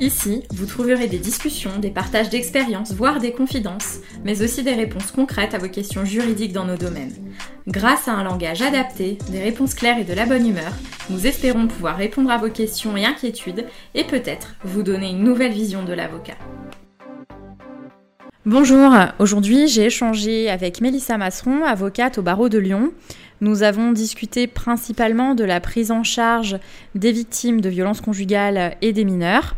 Ici, vous trouverez des discussions, des partages d'expériences, voire des confidences, mais aussi des réponses concrètes à vos questions juridiques dans nos domaines. Grâce à un langage adapté, des réponses claires et de la bonne humeur, nous espérons pouvoir répondre à vos questions et inquiétudes et peut-être vous donner une nouvelle vision de l'avocat. Bonjour, aujourd'hui j'ai échangé avec Mélissa Masseron, avocate au barreau de Lyon. Nous avons discuté principalement de la prise en charge des victimes de violences conjugales et des mineurs.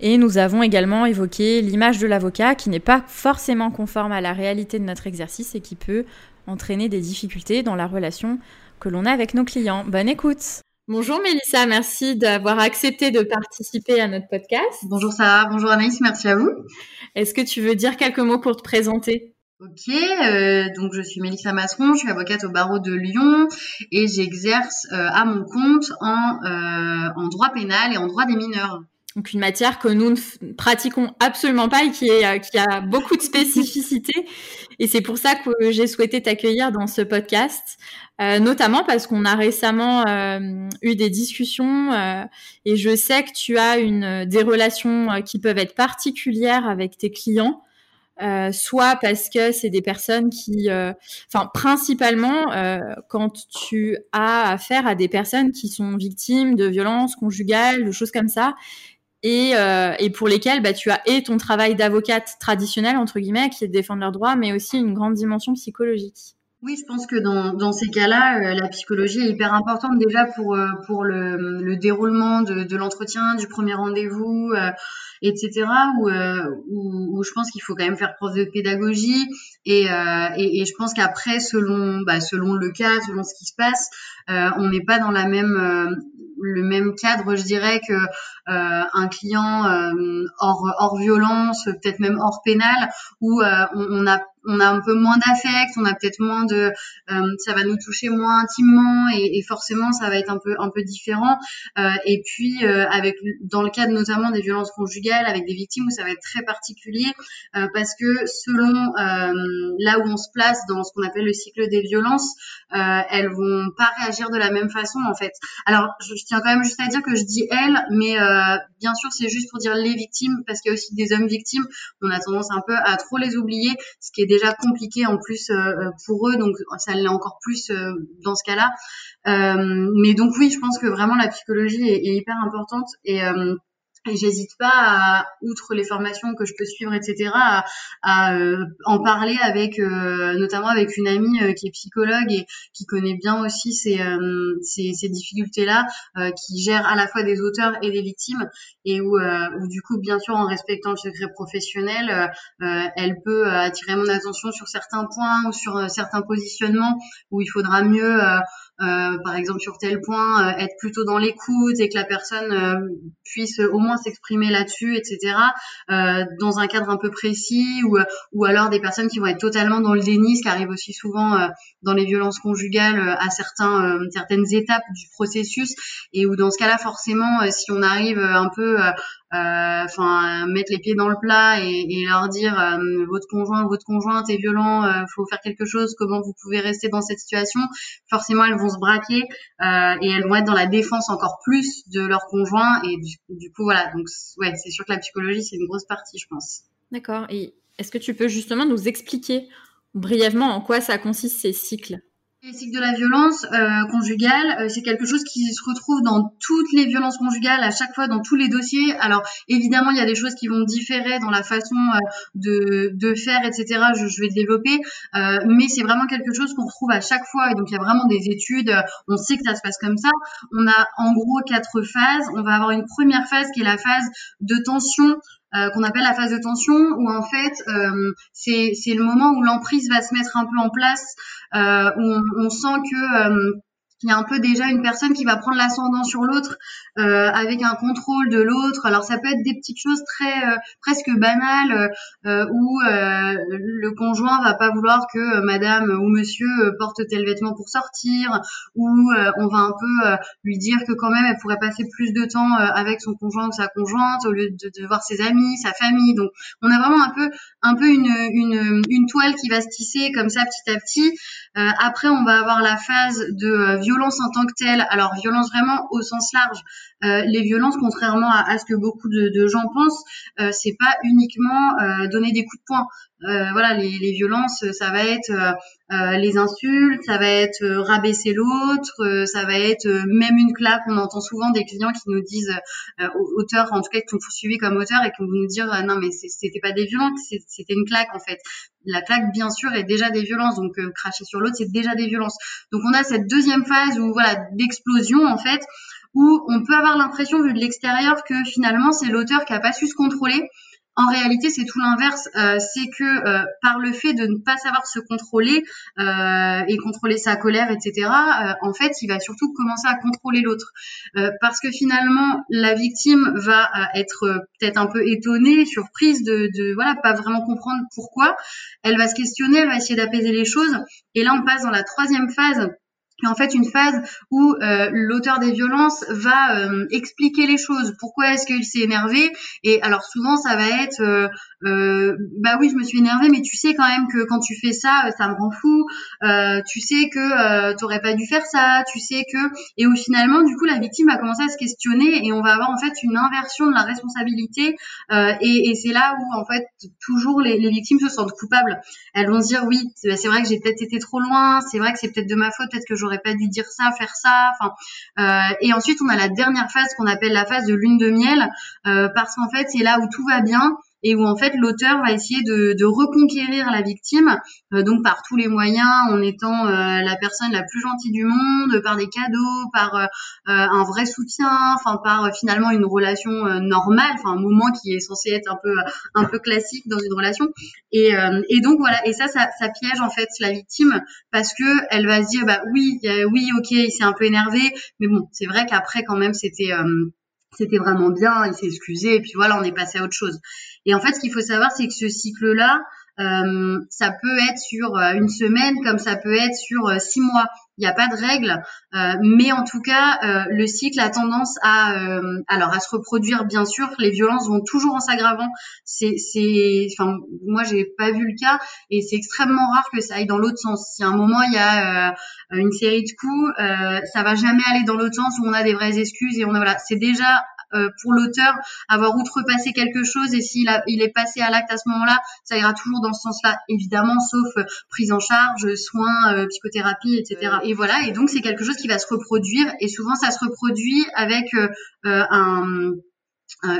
Et nous avons également évoqué l'image de l'avocat qui n'est pas forcément conforme à la réalité de notre exercice et qui peut entraîner des difficultés dans la relation que l'on a avec nos clients. Bonne écoute Bonjour Mélissa, merci d'avoir accepté de participer à notre podcast. Bonjour Sarah, bonjour Anaïs, merci à vous. Est-ce que tu veux dire quelques mots pour te présenter? Ok, euh, donc je suis Mélissa Masseron, je suis avocate au barreau de Lyon et j'exerce euh, à mon compte en, euh, en droit pénal et en droit des mineurs. Donc une matière que nous ne pratiquons absolument pas et qui, est, qui a beaucoup de spécificités. Et c'est pour ça que j'ai souhaité t'accueillir dans ce podcast, euh, notamment parce qu'on a récemment euh, eu des discussions euh, et je sais que tu as une, des relations qui peuvent être particulières avec tes clients. soit parce que c'est des personnes qui, enfin principalement quand tu as affaire à des personnes qui sont victimes de violences conjugales, de choses comme ça, euh, et, pour lesquels bah, tu as et ton travail d'avocate traditionnelle, entre guillemets, qui est de défendre leurs droits, mais aussi une grande dimension psychologique. Oui, je pense que dans, dans ces cas-là, euh, la psychologie est hyper importante déjà pour, euh, pour le, le déroulement de, de l'entretien, du premier rendez-vous, etc. Où, où, où, je pense qu'il faut quand même faire preuve de pédagogie. Et, et, et je pense qu'après, selon, bah, selon le cas, selon ce qui se passe, on n'est pas dans la même le même cadre, je dirais, que euh, un client euh, hors, hors violence, peut-être même hors pénal, où euh, on, on, a on a un peu moins d'affect, on a peut-être moins de, euh, ça va nous toucher moins intimement et, et, forcément ça va être un peu un peu différent. Euh, et puis euh, avec dans le cadre notamment des violences conjugales avec des victimes où ça va être très particulier parce que selon là où on se place dans ce qu'on appelle le cycle des violences, elles vont pas réagir de la même façon en fait. Alors je, je tiens quand même juste à dire que je dis elles, mais bien sûr c'est juste pour dire les victimes parce qu'il y a aussi des hommes victimes. On a tendance un peu à trop les oublier, ce qui est compliqué en plus euh, euh, pour eux, donc ça l'est encore plus euh, dans ce cas-là. mais donc oui, je pense que vraiment la psychologie est hyper importante et et j'hésite pas, à, outre les formations que je peux suivre, etc., à, euh, en parler avec, euh, notamment avec une amie euh, qui est psychologue et qui connaît bien aussi ces, ces, ces difficultés-là, qui gère à la fois des auteurs et des victimes, et où, où du coup, bien sûr, en respectant le secret professionnel, elle peut attirer mon attention sur certains points ou sur certains positionnements où il faudra mieux euh, par exemple sur tel point, euh, être plutôt dans l'écoute et que la personne euh, puisse au moins s'exprimer là-dessus, etc. dans un cadre un peu précis ou ou alors des personnes qui vont être totalement dans le déni, ce qui arrive aussi souvent dans les violences conjugales à certains certaines étapes du processus et où dans ce cas-là forcément si on arrive un peu euh, enfin mettre les pieds dans le plat et, leur dire euh, votre conjoint votre conjointe est violent euh, faut faire quelque chose comment vous pouvez rester dans cette situation forcément elles vont se braquer et elles vont être dans la défense encore plus de leur conjoint et du, coup voilà. Donc c'est sûr que la psychologie c'est une grosse partie je pense. D'accord. Et est-ce que tu peux justement nous expliquer brièvement en quoi ça consiste ces cycles? Cycles de la violence euh, conjugale, euh, c'est quelque chose qui se retrouve dans toutes les violences conjugales, à chaque fois dans tous les dossiers. Alors évidemment, il y a des choses qui vont différer dans la façon euh, de, de, faire, etc. Je, je vais développer, euh, mais c'est vraiment quelque chose qu'on retrouve à chaque fois. Et donc il y a vraiment des études, on sait que ça se passe comme ça. On a en gros quatre phases. On va avoir une première phase qui est la phase de tension euh, qu'on appelle la phase de tension, où en fait euh, c'est le moment où l'emprise va se mettre un peu en place, euh, où on, on, sent que il y a un peu déjà une personne qui va prendre l'ascendant sur l'autre euh, avec un contrôle de l'autre. Alors ça peut être des petites choses très euh, presque banales euh, où euh, le conjoint va pas vouloir que madame ou monsieur porte tel vêtement pour sortir ou on va un peu lui dire que quand même elle pourrait passer plus de temps avec son conjoint ou sa conjointe au lieu de, de, voir ses amis, sa famille. Donc on a vraiment un peu un peu une, une, une toile qui va se tisser comme ça petit à petit. après on va avoir la phase de violence en tant que telle, alors violence vraiment au sens large, euh, les violences, contrairement à, ce que beaucoup de, gens pensent, euh, c'est pas uniquement euh, donner des coups de poing. voilà, les, les, violences, ça va être les insultes, ça va être rabaisser l'autre, ça va être même une claque. On entend souvent des clients qui nous disent auteurs, en tout cas qui sont poursuivis comme auteurs et qui vont nous dire non mais c'était pas des violences, c'était une claque en fait. La claque, bien sûr, est déjà des violences, donc cracher sur l'autre, c'est déjà des violences. Donc on a cette deuxième phase où voilà d'explosion en fait où on peut avoir l'impression vu de l'extérieur que finalement c'est l'auteur qui a pas su se contrôler. En réalité, c'est tout l'inverse. Euh, c'est que euh, par le fait de ne pas savoir se contrôler euh, et contrôler sa colère, etc., en fait, il va surtout commencer à contrôler l'autre. parce que finalement, la victime va être peut-être un peu étonnée, surprise de, de, voilà, pas vraiment comprendre pourquoi. Elle va se questionner, elle va essayer d'apaiser les choses. Et là, on passe dans la troisième phase en fait une phase où euh, l'auteur des violences va euh, expliquer les choses. Pourquoi est-ce qu'il s'est énervé? Et alors souvent ça va être euh, euh, bah oui je me suis énervé, mais tu sais quand même que quand tu fais ça, ça me rend fou. tu sais que t'aurais pas dû faire ça. Tu sais que et où finalement du coup la victime va commencer à se questionner et on va avoir en fait une inversion de la responsabilité et, et c'est là où en fait toujours les, victimes se sentent coupables. Elles vont se dire oui c'est vrai que j'ai peut-être été trop loin, c'est vrai que c'est peut-être de ma faute, peut-être que je j'aurais pas dû dire ça, faire ça. Enfin, euh, et ensuite on a la dernière phase qu'on appelle la phase de lune de miel, euh, parce qu'en fait c'est là où tout va bien et où en fait l'auteur va essayer de, de, reconquérir la victime, euh, donc par tous les moyens, en étant euh, la personne la plus gentille du monde, par des cadeaux, par euh, un vrai soutien, enfin par finalement une relation normale, enfin un moment qui est censé être un peu un peu classique dans une relation. Et, et donc voilà, et ça, ça, ça piège en fait la victime parce que elle va se dire bah oui, oui, ok, il s'est un peu énervé, mais bon, c'est vrai qu'après quand même c'était c'était vraiment bien, il s'est excusé, et puis voilà, on est passé à autre chose. Et en fait, ce qu'il faut savoir, c'est que ce cycle-là, euh, ça peut être sur euh, une semaine, comme ça peut être sur euh, six mois. Il n'y a pas de règle, mais en tout cas, le cycle a tendance à, alors à se reproduire. Bien sûr, les violences vont toujours en s'aggravant. C'est, c'est, enfin, moi j'ai pas vu le cas, et c'est extrêmement rare que ça aille dans l'autre sens. Si à un moment il y a une série de coups, ça va jamais aller dans l'autre sens où on a des vraies excuses et on a voilà, c'est déjà euh, pour l'auteur avoir outrepassé quelque chose et s'il il est passé à l'acte à ce moment-là, ça ira toujours dans ce sens-là, évidemment, sauf euh, prise en charge, soins, euh, psychothérapie, etc. Et voilà, et donc c'est quelque chose qui va se reproduire et souvent ça se reproduit avec un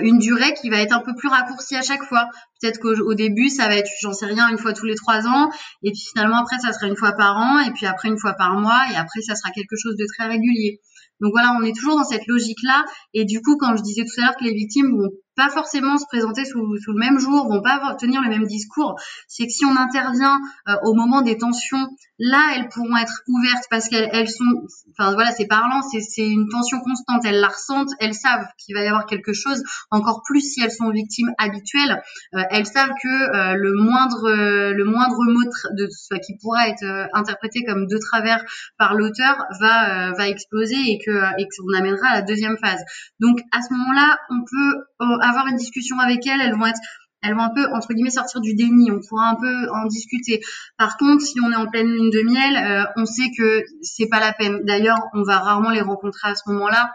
une durée qui va être un peu plus raccourcie à chaque fois. Peut-être qu'au début, ça va être, j'en sais rien, une fois tous les trois ans, et puis finalement après, ça sera une fois par an, et puis après une fois par mois, et après, ça sera quelque chose de très régulier. Donc voilà, on est toujours dans cette logique-là. Et du coup, quand je disais tout à l'heure que les victimes vont pas forcément se présenter sous, le même jour, vont pas tenir le même discours, c'est que si on intervient euh, au moment des tensions, là, elles pourront être ouvertes parce qu'elles elles sont, enfin voilà, c'est parlant, c'est une tension constante, elles la ressentent, elles savent qu'il va y avoir quelque chose, encore plus si elles sont victimes habituelles, euh, elles savent que euh, le moindre le moindre mot de, soit qui pourra être interprété comme de travers par l'auteur va va exploser et que et qu'on amènera à la deuxième phase. Donc à ce moment-là, on peut avoir une discussion avec elles, elles vont être elles vont un peu entre guillemets sortir du déni. On pourra un peu en discuter. Par contre, si on est en pleine lune de miel, euh, on sait que c'est pas la peine. D'ailleurs, on va rarement les rencontrer à ce moment-là.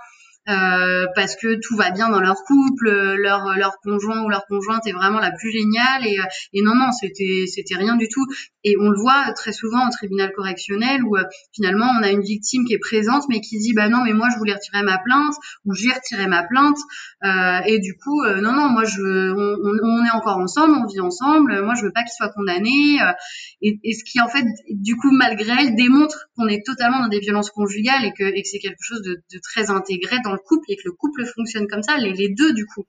Euh, parce que tout va bien dans leur couple, leur leur conjoint ou leur conjointe est vraiment la plus géniale et, euh, et non non c'était c'était rien du tout. Et on le voit très souvent au tribunal correctionnel où euh, finalement on a une victime qui est présente mais qui dit bah non mais moi je voulais retirer ma plainte ou j'ai retiré ma plainte. Euh, et du coup non non moi je on, on, est encore ensemble on vit ensemble moi je veux pas qu'il soit condamné et, et, ce qui en fait du coup malgré elle démontre qu'on est totalement dans des violences conjugales et que, et que c'est quelque chose de, de très intégré le couple et que le couple fonctionne comme ça, les, deux du coup.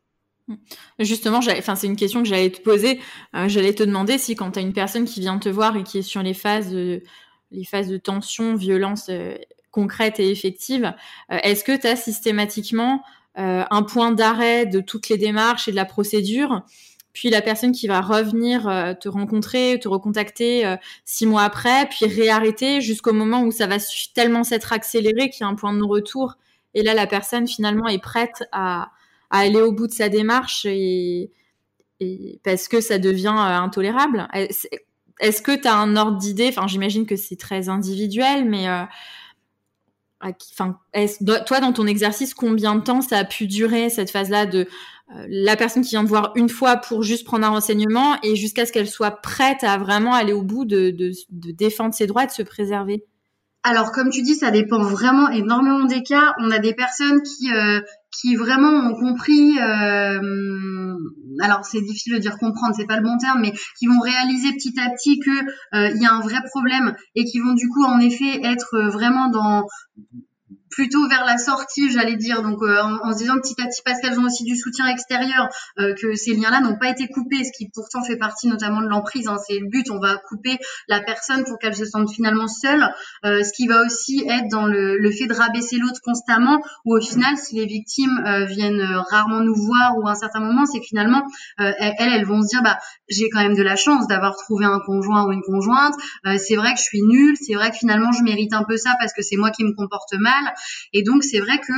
Justement, c'est une question que j'allais te poser. Euh, j'allais te demander si quand tu as une personne qui vient te voir et qui est sur les phases de, les phases de tension, violence, euh, concrète et effective. Est-ce que tu as systématiquement un point d'arrêt de toutes les démarches et de la procédure puis la personne qui va revenir te rencontrer, te recontacter six mois après, puis réarrêter jusqu'au moment où ça va tellement s'être accéléré qu'il y a un point de non-retour. Et là, la personne finalement est prête à, aller au bout de sa démarche et, parce que ça devient euh, intolérable. Est-ce que tu as un ordre d'idée? J'imagine que c'est très individuel, mais euh, toi, dans ton exercice, combien de temps ça a pu durer cette phase-là de euh, la personne qui vient te voir une fois pour juste prendre un renseignement et jusqu'à ce qu'elle soit prête à vraiment aller au bout de, défendre ses droits, de se préserver? Alors, comme tu dis, ça dépend vraiment énormément des cas. On a des personnes qui, qui vraiment ont compris, euh, alors c'est difficile de dire comprendre, c'est pas le bon terme, mais qui vont réaliser petit à petit que euh, il y a un vrai problème et qui vont du coup en effet être vraiment dans plutôt vers la sortie, j'allais dire, donc euh, en, se disant petit à petit parce qu'elles ont aussi du soutien extérieur, euh, que ces liens-là n'ont pas été coupés, ce qui pourtant fait partie notamment de l'emprise. Hein, c'est le but, on va couper la personne pour qu'elle se sente finalement seule, euh, ce qui va aussi être dans le, le fait de rabaisser l'autre constamment, ou au final, si les victimes viennent rarement nous voir ou à un certain moment, c'est finalement elles, elles vont se dire bah j'ai quand même de la chance d'avoir trouvé un conjoint ou une conjointe. c'est vrai que je suis nulle, c'est vrai que finalement je mérite un peu ça parce que c'est moi qui me comporte mal. Et donc c'est vrai que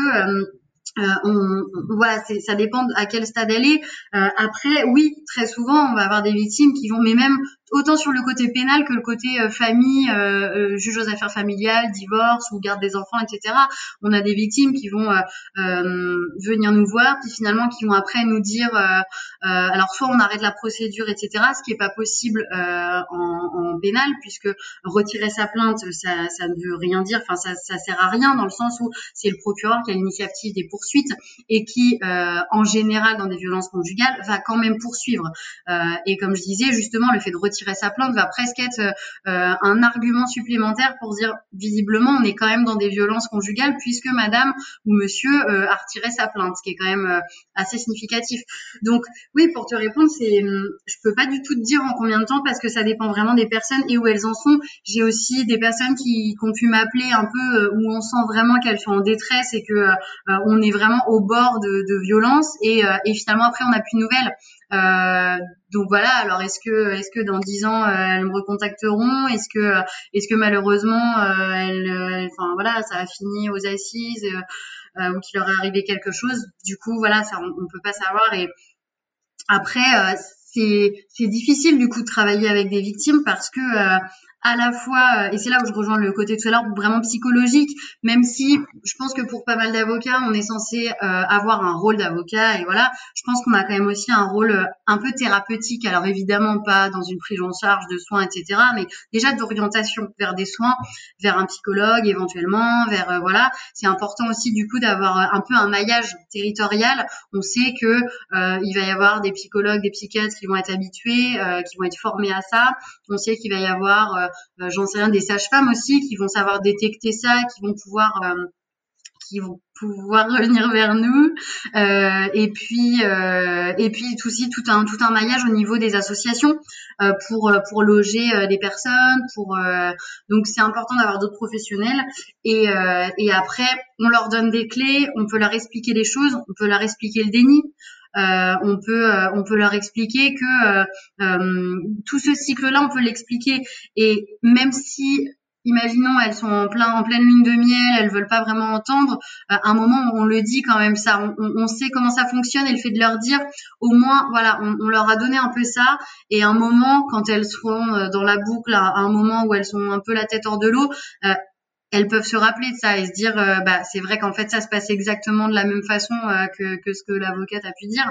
euh, euh, voilà, ça dépend à quel stade elle est. Euh, après, oui, très souvent, on va avoir des victimes qui vont, mais même autant sur le côté pénal que le côté euh, famille, euh, euh, juge aux affaires familiales, divorce ou garde des enfants, etc. On a des victimes qui vont venir nous voir, puis finalement qui vont après nous dire, alors soit on arrête la procédure, etc. Ce qui est pas possible en, en, pénal puisque retirer sa plainte, ça, ça ne veut rien dire. Enfin, ça, ça sert à rien dans le sens où c'est le procureur qui a l'initiative des poursuites et qui, en général, dans des violences conjugales, va quand même poursuivre. et comme je disais, justement, le fait de retirer sa plainte va presque être euh, un argument supplémentaire pour dire visiblement on est quand même dans des violences conjugales puisque madame ou monsieur euh, a retiré sa plainte, ce qui est quand même euh, assez significatif. Donc oui, pour te répondre, c'est hum, je peux pas du tout te dire en combien de temps parce que ça dépend vraiment des personnes et où elles en sont. J'ai aussi des personnes qui, ont pu m'appeler un peu où on sent vraiment qu'elles sont en détresse et que on est vraiment au bord de, de violence et finalement après on n'a plus de nouvelles. Euh, donc voilà. Alors est-ce que est-ce que dans dix ans euh, elles me recontacteront? Est-ce que est-ce que malheureusement euh, elles, enfin voilà, ça a fini aux assises ou qu'il leur est arrivé quelque chose? Du coup voilà, ça on, on peut pas savoir. Et après c'est difficile du coup de travailler avec des victimes parce que à la fois, euh, et c'est là où je rejoins le côté tout à l'heure vraiment psychologique, même si je pense que pour pas mal d'avocats, on est censé euh, avoir un rôle d'avocat, et voilà, je pense qu'on a quand même aussi un rôle euh, un peu thérapeutique, alors évidemment pas dans une prise en charge de soins, etc., mais déjà d'orientation vers des soins, vers un psychologue éventuellement, vers, voilà, c'est important aussi du coup d'avoir un peu un maillage territorial, on sait que il va y avoir des psychologues, des psychiatres qui vont être habitués, qui vont être formés à ça, on sait qu'il va y avoir euh, j'en sais rien, des sages-femmes aussi qui vont savoir détecter ça, qui vont pouvoir euh, qui vont pouvoir revenir vers nous. Euh, et puis euh, et puis aussi tout un tout un maillage au niveau des associations euh, pour pour loger des personnes pour donc c'est important d'avoir d'autres professionnels. Et et après on leur donne des clés on peut leur expliquer les choses on peut leur expliquer le déni euh, on peut euh, on peut leur expliquer que euh, tout ce cycle-là, on peut l'expliquer. Et même si imaginons elles sont en plein en pleine lune de miel, elles veulent pas vraiment entendre. à un moment, on le dit quand même ça. On, sait comment ça fonctionne et le fait de leur dire, au moins, voilà, on, leur a donné un peu ça. Et un moment, quand elles seront dans la boucle, à un moment où elles sont un peu la tête hors de l'eau, elles peuvent se rappeler de ça et se dire euh, bah c'est vrai qu'en fait ça se passe exactement de la même façon euh, que, que ce que l'avocate a pu dire.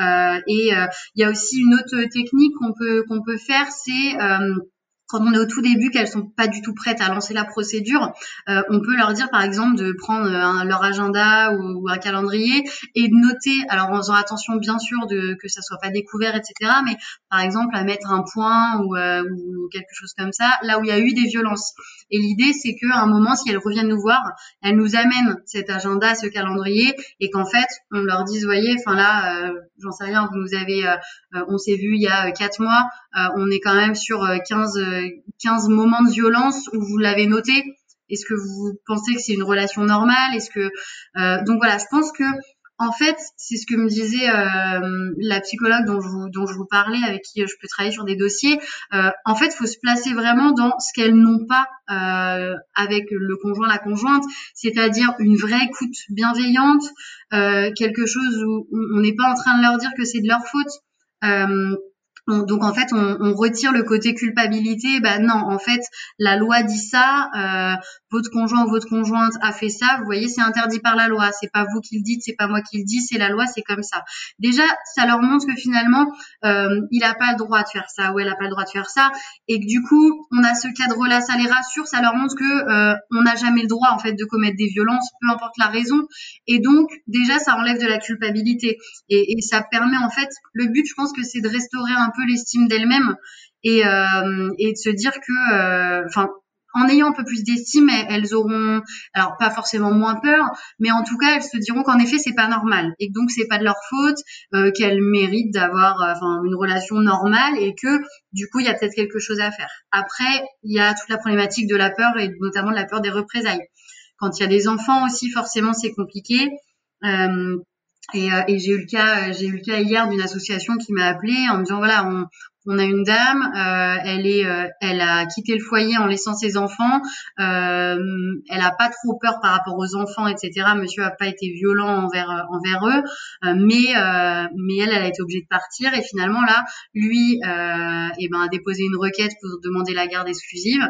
Euh, et il y a aussi une autre technique qu'on peut qu'on peut faire c'est quand on est au tout début, qu'elles sont pas du tout prêtes à lancer la procédure, euh, on peut leur dire par exemple de prendre euh, leur agenda ou, un calendrier et de noter, alors en faisant attention bien sûr que ça soit pas découvert, etc. Mais par exemple à mettre un point ou, euh, ou quelque chose comme ça, là où il y a eu des violences. Et l'idée c'est qu'à un moment, si elles reviennent nous voir, elles nous amènent cet agenda, ce calendrier, et qu'en fait on leur dise, voyez, enfin là, j'en sais rien, vous nous avez, on s'est vu il y a quatre mois, on est quand même sur 15 15 moments de violence où vous l'avez noté. Est-ce que vous pensez que c'est une relation normale? Est-ce que donc voilà, je pense que en fait, c'est ce que me disait euh, la psychologue dont je, vous, dont je vous parlais, avec qui je peux travailler sur des dossiers. Euh, en fait, il faut se placer vraiment dans ce qu'elles n'ont pas euh, avec le conjoint, la conjointe, c'est-à-dire une vraie écoute bienveillante, quelque chose où on n'est pas en train de leur dire que c'est de leur faute donc en fait, on, on, retire le côté culpabilité. Bah non, en fait, la loi dit ça. Euh, votre conjoint ou votre conjointe a fait ça. Vous voyez, c'est interdit par la loi. C'est pas vous qui le dites, c'est pas moi qui le dis, c'est la loi, c'est comme ça. Déjà, ça leur montre que finalement, euh, il a pas le droit de faire ça ou elle a pas le droit de faire ça, et que du coup, on a ce cadre-là, ça les rassure, ça leur montre que euh, on n'a jamais le droit en fait de commettre des violences, peu importe la raison. Et donc, déjà, ça enlève de la culpabilité et, et ça permet en fait. Le but, je pense que c'est de restaurer un peu l'estime d'elle-même et, euh, et de se dire que, euh, enfin, en ayant un peu plus d'estime, elles auront, alors pas forcément moins peur, mais en tout cas, elles se diront qu'en effet, c'est pas normal et que donc c'est pas de leur faute, euh, qu'elles méritent d'avoir, une relation normale et que du coup, il y a peut-être quelque chose à faire. Après, il y a toute la problématique de la peur et notamment de la peur des représailles. Quand il y a des enfants aussi, forcément, c'est compliqué. Et, euh, et j'ai eu le cas, euh, j'ai eu le cas hier d'une association qui m'a appelé en me disant voilà, on, a une dame, euh, elle est, elle a quitté le foyer en laissant ses enfants. Elle a pas trop peur par rapport aux enfants, etc. Monsieur a pas été violent envers envers eux, mais mais elle, elle a été obligée de partir et finalement là, lui, eh ben a déposé une requête pour demander la garde exclusive.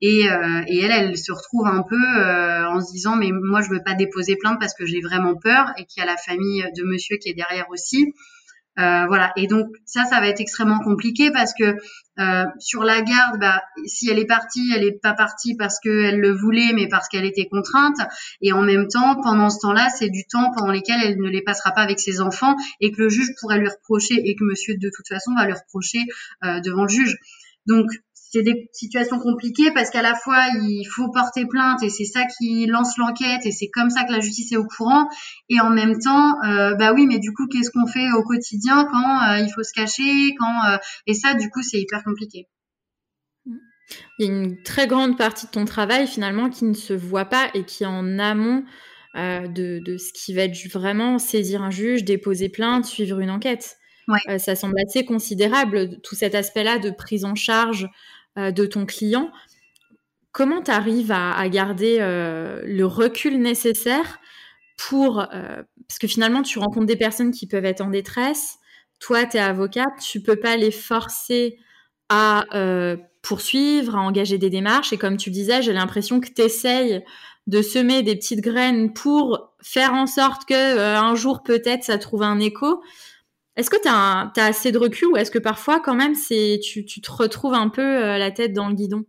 Et, euh, et, elle, elle se retrouve un peu euh, en se disant mais moi je veux pas déposer plainte parce que j'ai vraiment peur et qu'il y a la famille de monsieur qui est derrière aussi. Euh, voilà. Et donc ça, ça va être extrêmement compliqué parce que euh, sur la garde, bah, si elle est partie, elle est pas partie parce qu'elle le voulait, mais parce qu'elle était contrainte. Et en même temps, pendant ce temps-là, c'est du temps pendant lequel elle ne les passera pas avec ses enfants et que le juge pourrait lui reprocher et que monsieur de toute façon va lui reprocher euh, devant le juge. Donc c'est des situations compliquées parce qu'à la fois il faut porter plainte et c'est ça qui lance l'enquête et c'est comme ça que la justice est au courant et en même temps euh, bah oui mais du coup qu'est-ce qu'on fait au quotidien quand euh, il faut se cacher quand euh, et ça du coup c'est hyper compliqué. Il y a une très grande partie de ton travail finalement qui ne se voit pas et qui est en amont de, de, ce qui va être vraiment saisir un juge, déposer plainte, suivre une enquête. Ouais. ça semble assez considérable, tout cet aspect-là de prise en charge de ton client, comment tu arrives à, garder euh, le recul nécessaire pour... Euh, parce que finalement, tu rencontres des personnes qui peuvent être en détresse. Toi, tu es avocate, tu peux pas les forcer à poursuivre, à engager des démarches. Et comme tu disais, j'ai l'impression que tu essayes de semer des petites graines pour faire en sorte que un jour peut-être ça trouve un écho. Est-ce que tu as, assez de recul ou est-ce que parfois, quand même, c'est tu, tu, te retrouves un peu euh, la tête dans le guidon?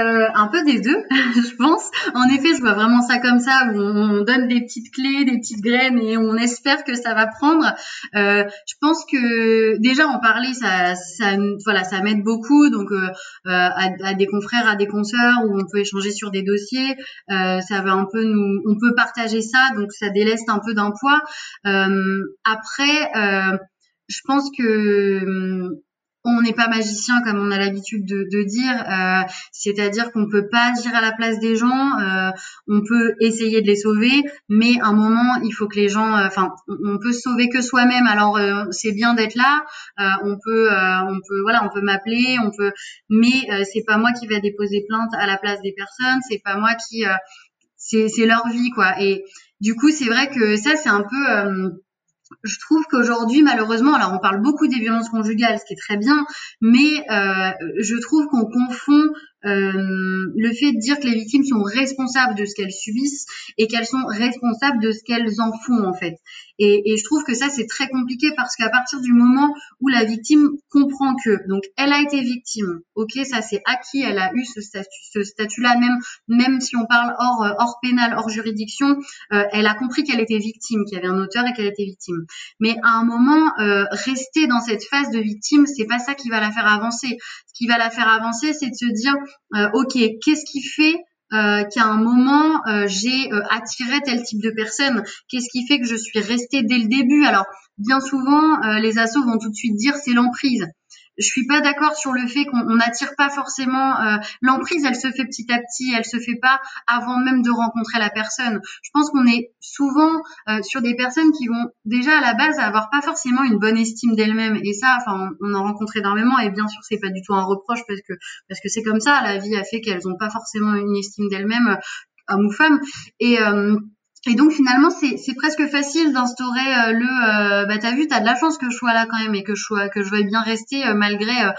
Euh, un peu des deux, je pense. En effet, je vois vraiment ça comme ça, on donne des petites clés, des petites graines et on espère que ça va prendre. Euh, je pense que déjà en parler, ça, ça voilà, ça m'aide beaucoup. Donc euh, à, à, des confrères, à des consoeurs, où on peut échanger sur des dossiers, ça va un peu nous, on peut partager ça, donc ça déleste un peu d'un poids. après, je pense que on n'est pas magicien comme on a l'habitude de, dire, euh, c'est-à-dire qu'on peut pas dire à la place des gens, euh, on peut essayer de les sauver, mais à un moment il faut que les gens, euh, enfin, on peut sauver que soi-même. Alors c'est bien d'être là, on peut, on peut, voilà, on peut m'appeler, on peut, mais c'est pas moi qui vais déposer plainte à la place des personnes, c'est pas moi qui, c'est leur vie quoi. Et du coup c'est vrai que ça c'est un peu je trouve qu'aujourd'hui, malheureusement, alors on parle beaucoup des violences conjugales, ce qui est très bien, mais euh, je trouve qu'on confond euh, le fait de dire que les victimes sont responsables de ce qu'elles subissent et qu'elles sont responsables de ce qu'elles en font en fait. Et, et je trouve que ça c'est très compliqué parce qu'à partir du moment où la victime comprend que donc elle a été victime, ok ça c'est acquis, elle a eu ce statut, ce statut-là même même si on parle hors hors pénal, hors juridiction, euh, elle a compris qu'elle était victime, qu'il y avait un auteur et qu'elle était victime. Mais à un moment euh, rester dans cette phase de victime, c'est pas ça qui va la faire avancer. Ce qui va la faire avancer, c'est de se dire ok, qu'est-ce qui fait euh, qu'à un moment euh, j'ai attiré tel type de personne? Qu'est-ce qui fait que je suis restée dès le début? Alors bien souvent, les assos vont tout de suite dire c'est l'emprise. Je suis pas d'accord sur le fait qu'on n'attire pas forcément euh, l'emprise. Elle se fait petit à petit. Elle se fait pas avant même de rencontrer la personne. Je pense qu'on est souvent euh, sur des personnes qui vont déjà à la base avoir pas forcément une bonne estime d'elles-mêmes. Et ça, enfin, on, en rencontre énormément. Et bien sûr, c'est pas du tout un reproche parce que parce que c'est comme ça. La vie a fait qu'elles ont pas forcément une estime d'elles-mêmes, euh, hommes ou femmes. Et et donc finalement c'est presque facile d'instaurer le bah t'as vu t'as de la chance que je sois là quand même et que je sois que je veuille bien rester malgré euh,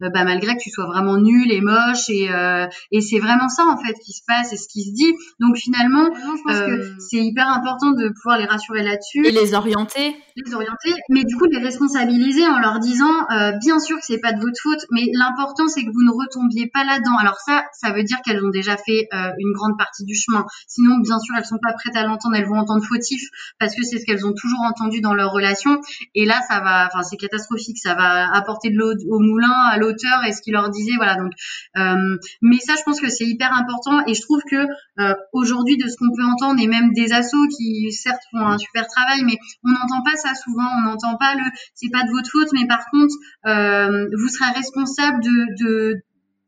bah, malgré que tu sois vraiment nul et moche et, euh, et c'est vraiment ça en fait qui se passe et ce qui se dit. Donc finalement, je pense que euh, c'est hyper important de pouvoir les rassurer là-dessus et les orienter. Les orienter, mais du coup les responsabiliser en leur disant bien sûr que c'est pas de votre faute, mais l'important c'est que vous ne retombiez pas là-dedans. Alors ça, ça veut dire qu'elles ont déjà fait une grande partie du chemin. Sinon, bien sûr, elles sont pas prêtes à l'entendre, elles vont entendre fautif parce que c'est ce qu'elles ont toujours entendu dans leur relation. Et là, ça va, enfin c'est catastrophique, ça va apporter de l'eau au moulin, à l'eau et ce qu'il leur disait voilà donc euh, mais ça je pense que c'est hyper important et je trouve que euh, aujourd'hui de ce qu'on peut entendre et même des assos qui certes font un super travail mais on n'entend pas ça souvent on n'entend pas le c'est pas de votre faute mais par contre euh, vous serez responsable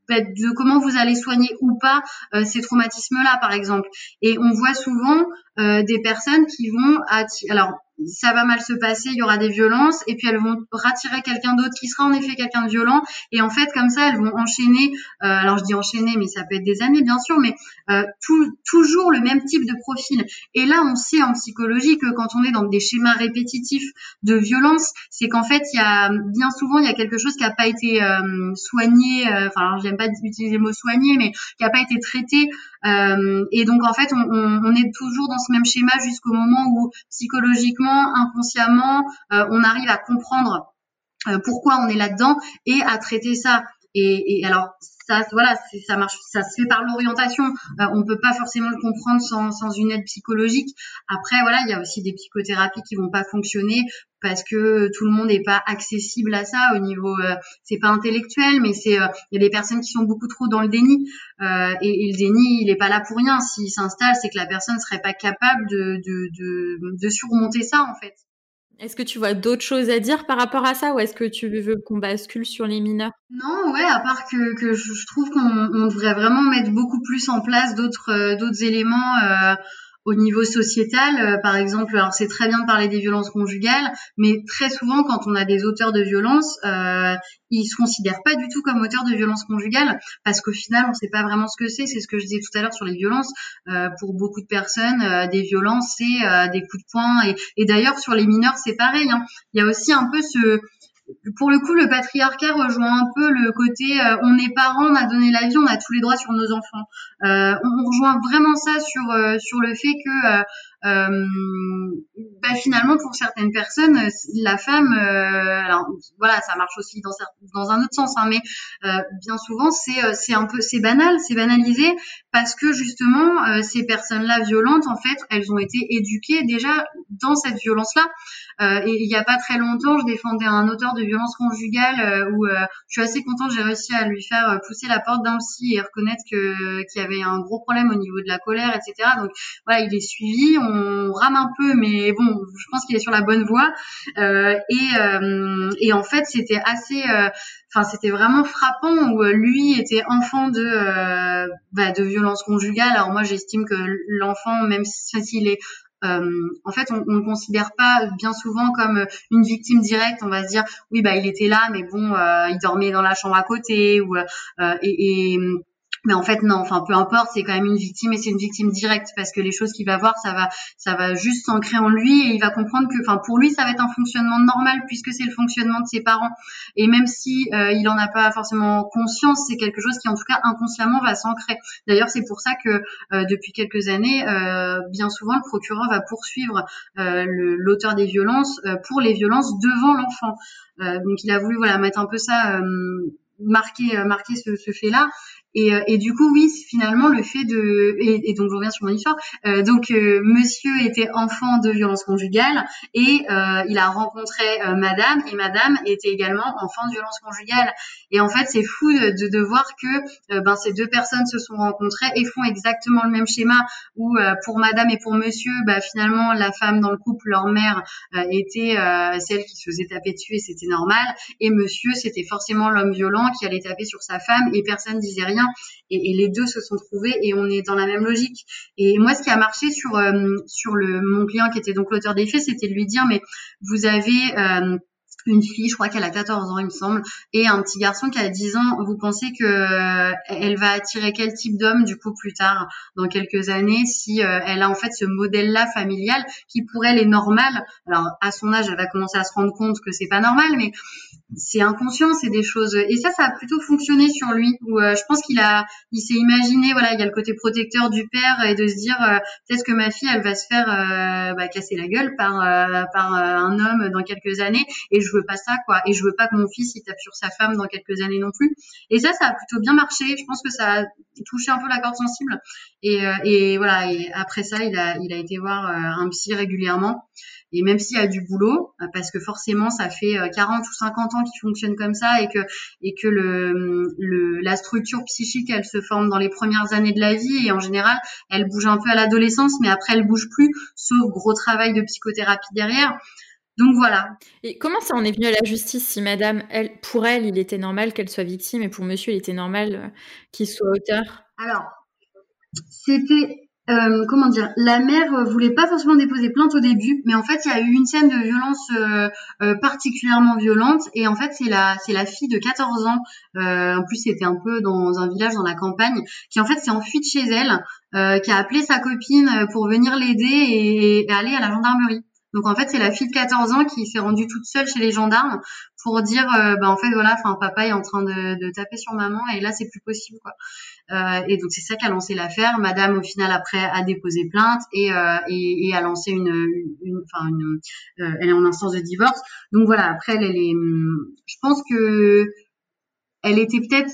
bah, de comment vous allez soigner ou pas ces traumatismes-là, par exemple. Et on voit souvent des personnes qui vont alors ça va mal se passer, il y aura des violences, et puis elles vont rattirer quelqu'un d'autre qui sera en effet quelqu'un de violent, et en fait comme ça elles vont enchaîner, euh, alors je dis enchaîner, mais ça peut être des années bien sûr, mais euh, tout, toujours le même type de profil. Et là on sait en psychologie que quand on est dans des schémas répétitifs de violence, c'est qu'en fait il y a bien souvent il y a quelque chose qui n'a pas été euh, soigné, enfin j'aime pas utiliser le mot soigné, mais qui n'a pas été traité, et donc en fait on, est toujours dans ce même schéma jusqu'au moment où psychologiquement inconsciemment, euh, on arrive à comprendre euh, pourquoi on est là-dedans et à traiter ça. Et, alors ça, voilà, ça marche, ça se fait par l'orientation. Euh, on peut pas forcément le comprendre sans, une aide psychologique. Après, voilà, il y a aussi des psychothérapies qui vont pas fonctionner parce que tout le monde n'est pas accessible à ça au niveau. c'est pas intellectuel, mais c'est il y a des personnes qui sont beaucoup trop dans le déni. et, le déni, il est pas là pour rien. S'il s'installe, c'est que la personne serait pas capable de, de, de surmonter ça en fait. Est-ce que tu vois d'autres choses à dire par rapport à ça ou est-ce que tu veux qu'on bascule sur les mineurs? Non, ouais, à part que, je trouve qu'on devrait vraiment mettre beaucoup plus en place d'autres euh, éléments euh, au niveau sociétal, euh, par exemple, alors c'est très bien de parler des violences conjugales, mais très souvent quand on a des auteurs de violences, euh, ils se considèrent pas du tout comme auteurs de violences conjugales parce qu'au final on sait pas vraiment ce que c'est. C'est ce que je disais tout à l'heure sur les violences. Euh, pour beaucoup de personnes, euh, des violences c'est des coups de poing et, et d'ailleurs sur les mineurs c'est pareil. Hein. Il y a aussi un peu ce pour le coup, le patriarcat rejoint un peu le côté euh, on est parents, on a donné la vie, on a tous les droits sur nos enfants. Euh, on, rejoint vraiment ça sur euh, sur le fait que euh, bah, finalement pour certaines personnes la femme euh, alors voilà ça marche aussi dans un autre sens hein, mais euh, bien souvent c'est banal c'est banalisé parce que justement ces personnes là violentes en fait elles ont été éduquées déjà dans cette violence là et il y a pas très longtemps je défendais un auteur de violence conjugale où je suis assez contente j'ai réussi à lui faire pousser la porte d'un psy et reconnaître que qu'il y avait un gros problème au niveau de la colère etc donc voilà il est suivi on on rame un peu, mais bon, je pense qu'il est sur la bonne voie. Euh, euh, et, en fait, c'était assez, euh, enfin, c'était vraiment frappant où lui était enfant de bah, de violence conjugale. Alors moi, j'estime que l'enfant, même s'il est en fait, on ne considère pas bien souvent comme une victime directe. On va se dire, oui, bah, il était là, mais bon, il dormait dans la chambre à côté, ou et, mais en fait non enfin peu importe c'est quand même une victime et c'est une victime directe parce que les choses qu'il va voir ça va ça va juste s'ancrer en lui et il va comprendre que enfin pour lui ça va être un fonctionnement normal puisque c'est le fonctionnement de ses parents. Et même si euh, il en a pas forcément conscience c'est quelque chose qui en tout cas inconsciemment va s'ancrer. D'ailleurs c'est pour ça que euh, depuis quelques années euh, bien souvent le procureur va poursuivre l'auteur des violences pour les violences devant l'enfant. Donc il a voulu voilà mettre un peu ça marquer marquer ce, ce fait là Et, euh, et, du coup, oui, finalement, le fait de et, et donc je reviens sur mon histoire. Euh, donc, euh, Monsieur était enfant de violence conjugale et euh, il a rencontré Madame et Madame était également enfant de violence conjugale. Et en fait, c'est fou de, de, voir que ben ces deux personnes se sont rencontrées et font exactement le même schéma. Où pour Madame et pour Monsieur, bah, finalement, la femme dans le couple, leur mère était celle qui se faisait taper dessus et c'était normal. Et Monsieur, c'était forcément l'homme violent qui allait taper sur sa femme et personne disait rien et, les deux se sont trouvés et on est dans la même logique. Et moi, ce qui a marché sur euh, mon client qui était donc l'auteur des faits, c'était de lui dire mais vous avez euh, une fille, je crois qu'elle a 14 ans, il me semble, et un petit garçon qui a 10 ans. Vous pensez que euh, elle va attirer quel type d'homme du coup plus tard, dans quelques années, si elle a en fait ce modèle-là familial qui pour elle est normal? Alors à son âge, elle va commencer à se rendre compte que c'est pas normal, mais c'est inconscient, c'est des choses. Et ça, ça a plutôt fonctionné sur lui. Où euh, je pense qu'il a, il s'est imaginé, voilà, il y a le côté protecteur du père et de se dire euh, peut-être que ma fille, elle va se faire euh, bah, casser la gueule par par un homme dans quelques années. Et veux pas ça, quoi. Et je veux pas que mon fils il tape sur sa femme dans quelques années non plus. Et ça, ça a plutôt bien marché. Je pense que ça a touché un peu la corde sensible. Et, et voilà. Et après ça, il a été voir un psy régulièrement. Et même s'il y a du boulot, euh, parce que forcément ça fait 40 euh, ou 50 ans qu'il fonctionne comme ça et que et que la structure psychique elle se forme dans les premières années de la vie et en général elle bouge un peu à l'adolescence, mais après elle bouge plus, sauf gros travail de psychothérapie derrière. Donc voilà. Et comment ça en est venu à la justice si madame, elle, pour elle, il était normal qu'elle soit victime et pour monsieur, il était normal euh, qu'il soit auteur? Alors, c'était euh, comment dire, la mère euh, voulait pas forcément déposer plainte au début, mais en fait il y a eu une scène de violence euh, particulièrement violente et en fait c'est la c'est la fille de 14 ans, en plus c'était un peu dans un village dans la campagne, qui en fait s'est enfuie de chez elle, qui a appelé sa copine pour venir l'aider et, et, aller à la gendarmerie. Donc en fait c'est la fille de 14 ans qui s'est rendue toute seule chez les gendarmes pour dire bah en fait voilà, enfin papa est en train de, de taper sur maman et là c'est plus possible quoi. Euh, et donc c'est ça qui a lancé l'affaire. Madame au final après a déposé plainte et, euh, et, et, a lancé une, une, enfin une, euh, elle est en instance de divorce. Donc voilà après elle, elle est, je pense que elle était peut-être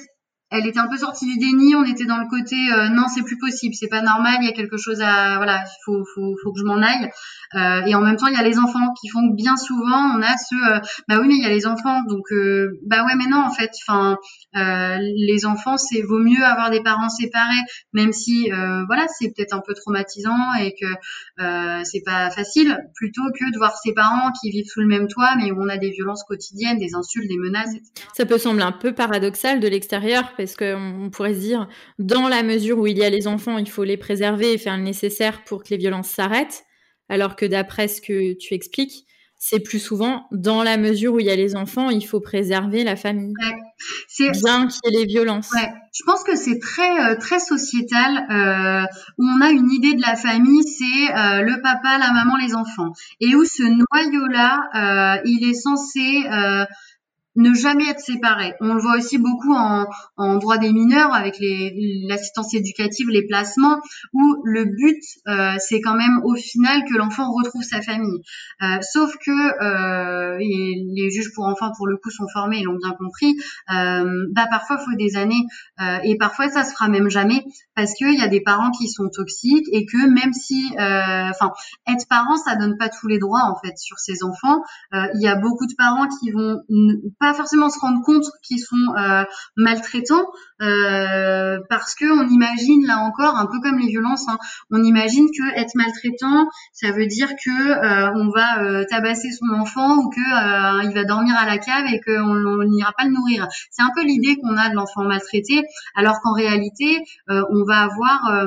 elle était un peu sortie du déni. On était dans le côté euh, non, c'est plus possible, c'est pas normal. Il y a quelque chose à voilà, il faut, faut, faut que je m'en aille. Euh, et en même temps, il y a les enfants qui font que bien souvent on a ce euh, bah oui, mais il y a les enfants, donc euh, bah ouais, mais non en fait. Enfin, les enfants, c'est vaut mieux avoir des parents séparés, même si voilà, c'est peut-être un peu traumatisant et que c'est pas facile, plutôt que de voir ses parents qui vivent sous le même toit, mais où on a des violences quotidiennes, des insultes, des menaces. Ça peut sembler un peu paradoxal de l'extérieur parce qu'on pourrait se dire, dans la mesure où il y a les enfants, il faut les préserver et faire le nécessaire pour que les violences s'arrêtent, alors que d'après ce que tu expliques, c'est plus souvent dans la mesure où il y a les enfants, il faut préserver la famille. C'est bien qu'il y ait les violences. Ouais. Je pense que c'est très euh, très sociétal euh, où on a une idée de la famille, c'est euh, le papa, la maman, les enfants, et où ce noyau là, il est censé ne jamais être séparés. On le voit aussi beaucoup en, en droit des mineurs avec l'assistance éducative, les placements, où le but euh, c'est quand même au final que l'enfant retrouve sa famille. Euh, sauf que euh, les juges pour enfants pour le coup sont formés, ils l'ont bien compris. Euh, bah parfois faut des années euh, et parfois ça se fera même jamais parce qu'il y a des parents qui sont toxiques et que même si, euh, enfin, être parent ça donne pas tous les droits en fait sur ses enfants. Il y a beaucoup de parents qui vont pas forcément se rendre compte qu'ils sont euh, maltraitants euh, parce que on imagine là encore un peu comme les violences, hein, on imagine que être maltraitant, ça veut dire que euh, on va tabasser son enfant ou que il va dormir à la cave et qu'on n'ira pas le nourrir. C'est un peu l'idée qu'on a de l'enfant maltraité, alors qu'en réalité, on va avoir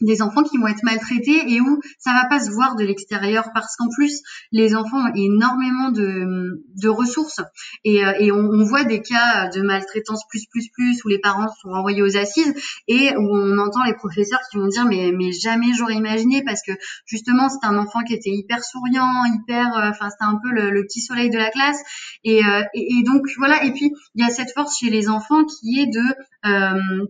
des enfants qui vont être maltraités et où ça va pas se voir de l'extérieur parce qu'en plus les enfants ont énormément de, de ressources et, euh, et on, on, voit des cas de maltraitance plus plus plus où les parents sont envoyés aux assises et où on entend les professeurs qui vont dire mais mais jamais j'aurais imaginé parce que justement c'est un enfant qui était hyper souriant hyper euh, enfin c'était un peu le, petit soleil de la classe et, euh, et, et donc voilà. Et puis il y a cette force chez les enfants qui est de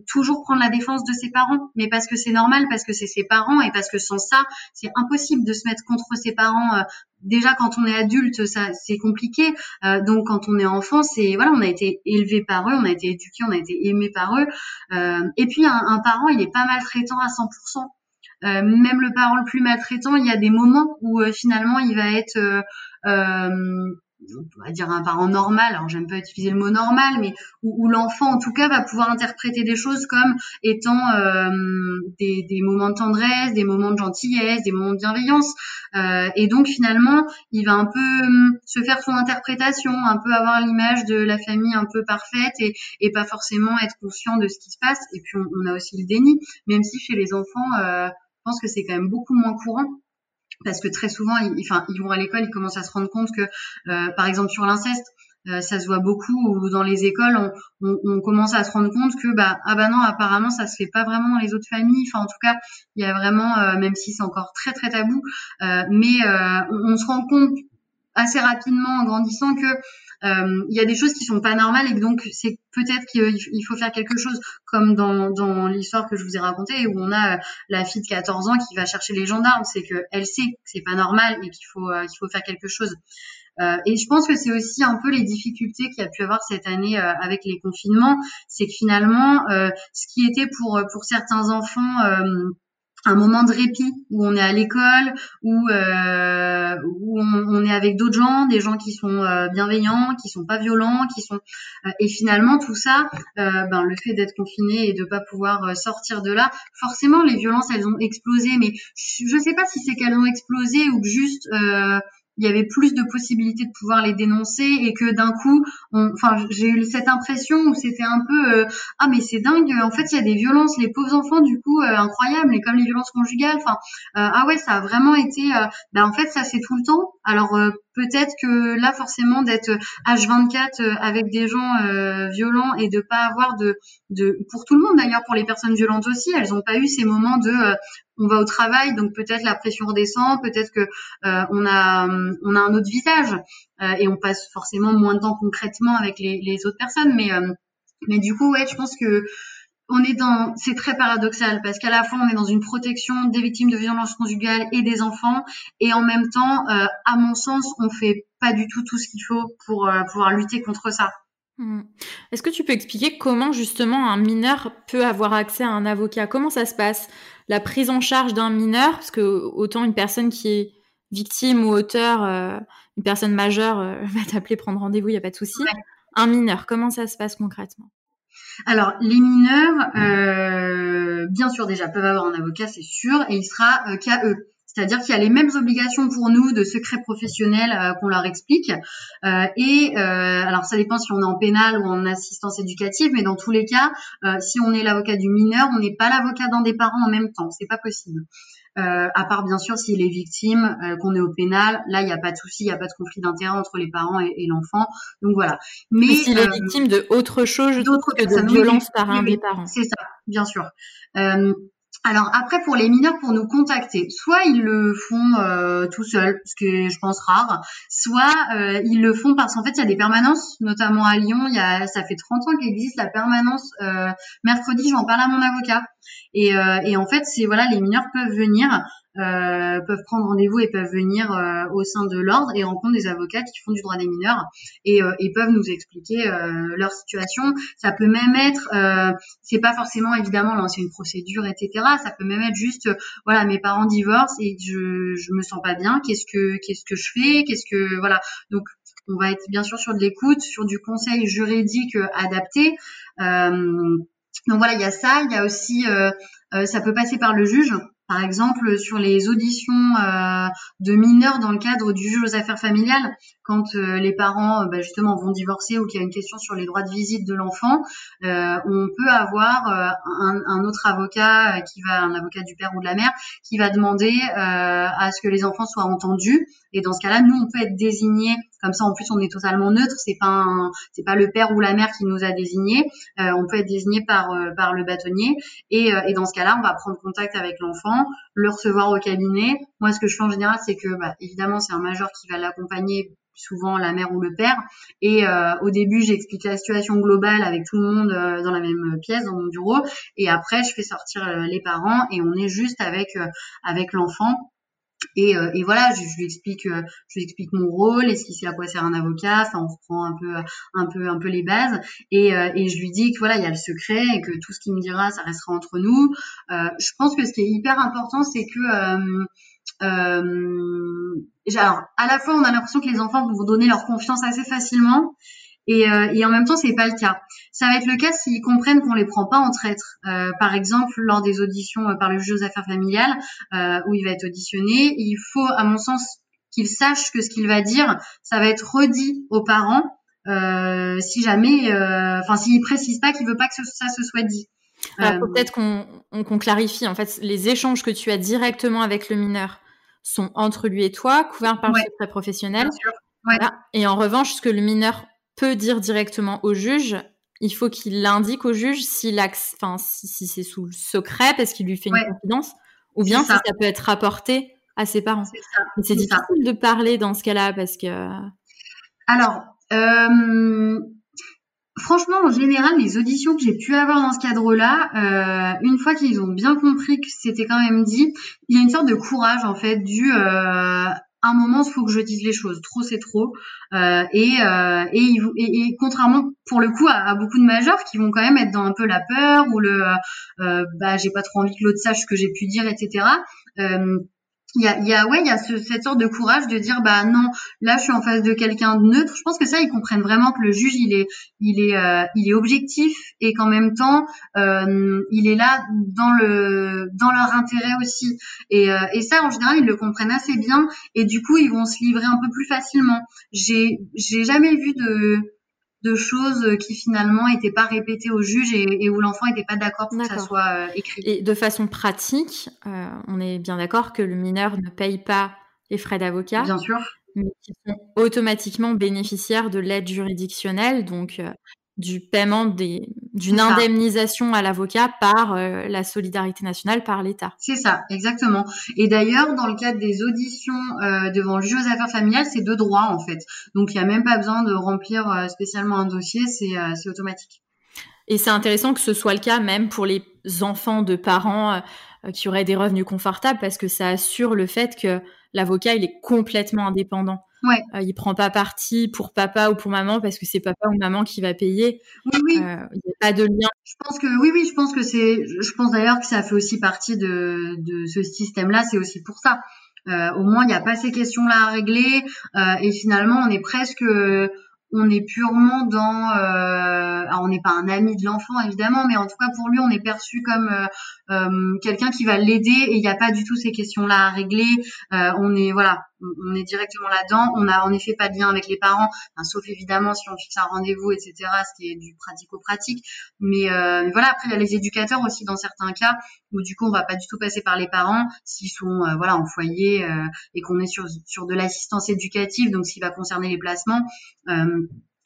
toujours prendre la défense de ses parents mais parce que c'est normal parce parce que c'est ses parents et parce que sans ça, c'est impossible de se mettre contre ses parents. Euh, déjà quand on est adulte, ça c'est compliqué. Euh, donc quand on est enfant, c'est voilà, on a été élevé par eux, on a été éduqué, on a été aimé par eux. Euh, et puis un, parent, il est pas maltraitant à 100%. Euh, même le parent le plus maltraitant, il y a des moments où finalement il va être on va dire un parent normal, alors j'aime pas utiliser le mot normal, mais où, l'enfant en tout cas va pouvoir interpréter des choses comme étant euh, des, des, moments de tendresse, des moments de gentillesse, des moments de bienveillance, euh, et donc finalement il va un peu hum, se faire son interprétation, un peu avoir l'image de la famille un peu parfaite et, et, pas forcément être conscient de ce qui se passe. Et puis on, a aussi le déni, même si chez les enfants, euh, je pense que c'est quand même beaucoup moins courant parce que très souvent, ils, enfin, ils vont à l'école, ils commencent à se rendre compte que, euh, par exemple, sur l'inceste, euh, ça se voit beaucoup ou dans les écoles, on, on, on, commence à se rendre compte que bah ah bah non apparemment ça se fait pas vraiment dans les autres familles. Enfin en tout cas il y a vraiment euh, même si c'est encore très très tabou, mais on, on, se rend compte assez rapidement en grandissant que euh, il y a des choses qui sont pas normales et donc c'est peut-être qu'il faut faire quelque chose comme dans, dans l'histoire que je vous ai racontée où on a euh, la fille de 14 ans qui va chercher les gendarmes, c'est que elle sait que c'est pas normal et qu'il faut euh, qu'il faut faire quelque chose. Euh, et je pense que c'est aussi un peu les difficultés qu'il y a pu avoir cette année avec les confinements, c'est que finalement, ce qui était pour pour certains enfants un moment de répit où on est à l'école, où, euh, où on, est avec d'autres gens, des gens qui sont euh, bienveillants, qui sont pas violents, qui sont euh, et finalement tout ça, euh, ben le fait d'être confiné et de pas pouvoir sortir de là, forcément les violences elles ont explosé, mais je, sais pas si c'est qu'elles ont explosé ou que juste il y avait plus de possibilités de pouvoir les dénoncer et que d'un coup, enfin, j'ai eu cette impression où c'était un peu euh, ah mais c'est dingue, en fait il y a des violences, les pauvres enfants du coup euh, incroyables, et comme les violences conjugales, enfin euh, ah ouais ça a vraiment été, ben en fait ça c'est tout le temps. Alors peut-être que là forcément d'être H24 avec des gens violents et de pas avoir de, de pour tout le monde d'ailleurs pour les personnes violentes aussi, elles ont pas eu ces moments de on va au travail, donc peut-être la pression redescend, peut-être que euh, on a on a un autre visage euh, et on passe forcément moins de temps concrètement avec les, autres personnes. Mais euh, du coup, je pense que on est dans, c'est très paradoxal parce qu'à la fois on est dans une protection des victimes de violences conjugales et des enfants, et en même temps, à mon sens, on fait pas du tout tout ce qu'il faut pour pouvoir lutter contre ça. Mmh. Est-ce que tu peux expliquer comment justement un mineur peut avoir accès à un avocat? Comment ça se passe? La prise en charge d'un mineur, parce que autant une personne qui est victime ou auteur, euh, une personne majeure euh, va t'appeler prendre rendez-vous, il n'y a pas de souci. Un mineur, comment ça se passe concrètement? Alors, les mineurs, euh, bien sûr, déjà peuvent avoir un avocat, c'est sûr, et il sera qu'à eux. C'est-à-dire qu'il y a les mêmes obligations pour nous de secret professionnel euh, qu'on leur explique. Euh, et euh, alors ça dépend si on est en pénal ou en assistance éducative, mais dans tous les cas, si on est l'avocat du mineur, on n'est pas l'avocat d'un des parents en même temps. C'est pas possible. à part bien sûr s'il est victime, qu'on est au pénal, là il n'y a pas de souci, il n'y a pas de conflit d'intérêt entre les parents et, l'enfant. Donc voilà. Mais, s'il est victime de autre chose que de violence par un des parents. C'est ça, bien sûr. Alors après pour les mineurs pour nous contacter, soit ils le font euh, tout seuls, ce que je pense rare, soit euh, ils le font parce qu'en fait il y a des permanences, notamment à Lyon, y a ça fait 30 ans qu'existe la permanence euh, mercredi, je vais en parler à mon avocat. Et, et en fait c'est voilà les mineurs peuvent venir euh, peuvent prendre rendez-vous et peuvent venir euh, au sein de l'ordre et rencontrent des avocats qui font du droit des mineurs et, euh, peuvent nous expliquer leur situation. Ça peut même être, c'est pas forcément évidemment lancer une procédure, etc. Ça peut même être juste, voilà, mes parents divorcent et je, je me sens pas bien. Qu'est-ce que qu'est-ce que je fais? Qu'est-ce que voilà. Donc on va être bien sûr sur de l'écoute, sur du conseil juridique adapté. donc voilà, il y a ça. Il y a aussi, ça peut passer par le juge. Par exemple, sur les auditions euh, de mineurs dans le cadre du juge aux affaires familiales, quand euh, les parents euh, bah, justement vont divorcer ou qu'il y a une question sur les droits de visite de l'enfant, on peut avoir un, autre avocat qui va, un avocat du père ou de la mère, qui va demander à ce que les enfants soient entendus. Et dans ce cas-là, nous, on peut être désignés Comme ça, en plus, on est totalement neutre. C'est pas c'est pas le père ou la mère qui nous a désigné. Euh, on peut être désigné par euh, par le bâtonnier. Et, et dans ce cas-là, on va prendre contact avec l'enfant, le recevoir au cabinet. Moi, ce que je fais en général, c'est que bah, évidemment, c'est un majeur qui va l'accompagner souvent la mère ou le père. Et euh, au début, j'explique la situation globale avec tout le monde euh, dans la même pièce, dans mon bureau. Et après, je fais sortir euh, les parents et on est juste avec avec l'enfant. Et, et, voilà, je, lui explique, je lui explique mon rôle, sait à quoi sert un avocat. Enfin, on reprend un peu, un peu, un peu les bases. Et, et je lui dis que voilà, il y a le secret et que tout ce qu'il me dira, ça restera entre nous. je pense que ce qui est hyper important, c'est que euh, alors, à la fois, on a l'impression que les enfants vont donner leur confiance assez facilement, et, euh, et en même temps, c'est pas le cas. Ça va être le cas s'ils comprennent qu'on les prend pas en traître. Euh, par exemple, lors des auditions euh, par le juge aux affaires familiales, où il va être auditionné, il faut, à mon sens, qu'il sache que ce qu'il va dire, ça va être redit aux parents. Euh, si jamais, enfin, s'il précise pas qu'il veut pas que ça se soit dit. Alors, peut-être qu'on clarifie. En fait, les échanges que tu as directement avec le mineur, sont entre lui et toi, couverts par le secret professionnel. Et en revanche, ce que le mineur peut dire directement au juge, il faut qu'il l'indique au juge s'il enfin, si, c'est sous le secret parce qu'il lui fait une confidence, ou bien si ça peut être rapporté à ses parents. C'est difficile de parler dans ce cas-là parce que. Alors, euh, franchement, en général, les auditions que j'ai pu avoir dans ce cadre-là, euh, une fois qu'ils ont bien compris que c'était quand même dit, il y a une sorte de courage en fait du euh, un moment, il faut que je dise les choses. Trop, c'est trop. Euh, et, euh, et, et, contrairement, pour le coup, à, beaucoup de majeurs qui vont quand même être dans un peu la peur ou le, euh, bah, j'ai pas trop envie que l'autre sache ce que j'ai pu dire, etc. Il y a, y a ouais il y a ce, cette sorte de courage de dire bah non là je suis en face de quelqu'un de neutre. Je pense que ça ils comprennent vraiment que le juge il est il est euh, il est objectif et qu'en même temps euh, il est là dans le dans leur intérêt aussi. Et, euh, et ça en général ils le comprennent assez bien. Et du coup ils vont se livrer un peu plus facilement. J'ai j'ai jamais vu de de choses qui finalement n'étaient pas répétées au juge et, où l'enfant n'était pas d'accord pour que ça soit euh, écrit. Et de façon pratique, euh, on est bien d'accord que le mineur ne paye pas les frais d'avocat. Bien sûr. Mais qui sont automatiquement bénéficiaires de l'aide juridictionnelle. Donc, euh, du paiement des, d'une indemnisation à l'avocat par euh, la solidarité nationale, par l'État. C'est ça, exactement. Et d'ailleurs, dans le cadre des auditions euh, devant le juge aux affaires familiales, c'est de droit en fait. Donc il n'y a même pas besoin de remplir euh, spécialement un dossier, c'est, c'est automatique. Et c'est intéressant que ce soit le cas même pour les enfants de parents qui auraient des revenus confortables parce que ça assure le fait que l'avocat il est complètement indépendant. Ouais. Euh, il prend pas parti pour papa ou pour maman parce que c'est papa ou maman qui va payer. Oui, oui. Euh, il n'y a pas de lien. Je pense que oui, oui, je pense que c'est. Je pense d'ailleurs que ça fait aussi partie de, de ce système-là. C'est aussi pour ça. Euh, au moins, il n'y a pas ces questions-là à régler euh, et finalement, on est presque on est purement dans euh, alors on n'est pas un ami de l'enfant évidemment mais en tout cas pour lui on est perçu comme euh, euh, quelqu'un qui va l'aider et il n'y a pas du tout ces questions là à régler on est voilà on est directement là-dedans on a en effet pas de lien avec les parents sauf évidemment si on fixe un rendez-vous etc ce qui est du pratico-pratique mais voilà après il y a les éducateurs aussi dans certains cas où du coup on va pas du tout passer par les parents s'ils sont voilà en foyer et qu'on est sur sur de l'assistance éducative donc qui va concerner les placements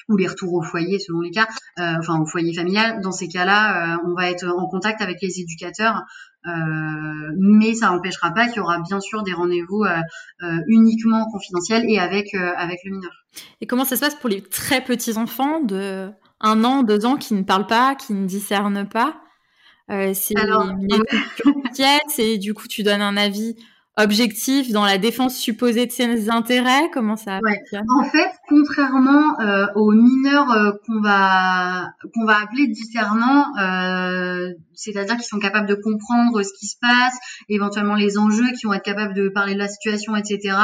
ou les retours au foyer selon les cas, euh, enfin au foyer familial. Dans ces cas-là, euh, on va être en contact avec les éducateurs, euh, mais ça n'empêchera pas qu'il y aura bien sûr des rendez-vous uniquement confidentiels et avec avec le mineur. Et comment ça se passe pour les très petits enfants de un an, deux ans qui ne parlent pas, qui ne discernent pas? C'est Alors, c'est du coup tu donnes un avis objectif dans la défense supposée de ses intérêts? Comment ça ouais. En fait, contrairement euh, aux mineurs euh, qu'on va qu'on va appeler discernants, euh, c'est-à-dire qui sont capables de comprendre ce qui se passe, éventuellement les enjeux, qui vont être capables de parler de la situation, etc.,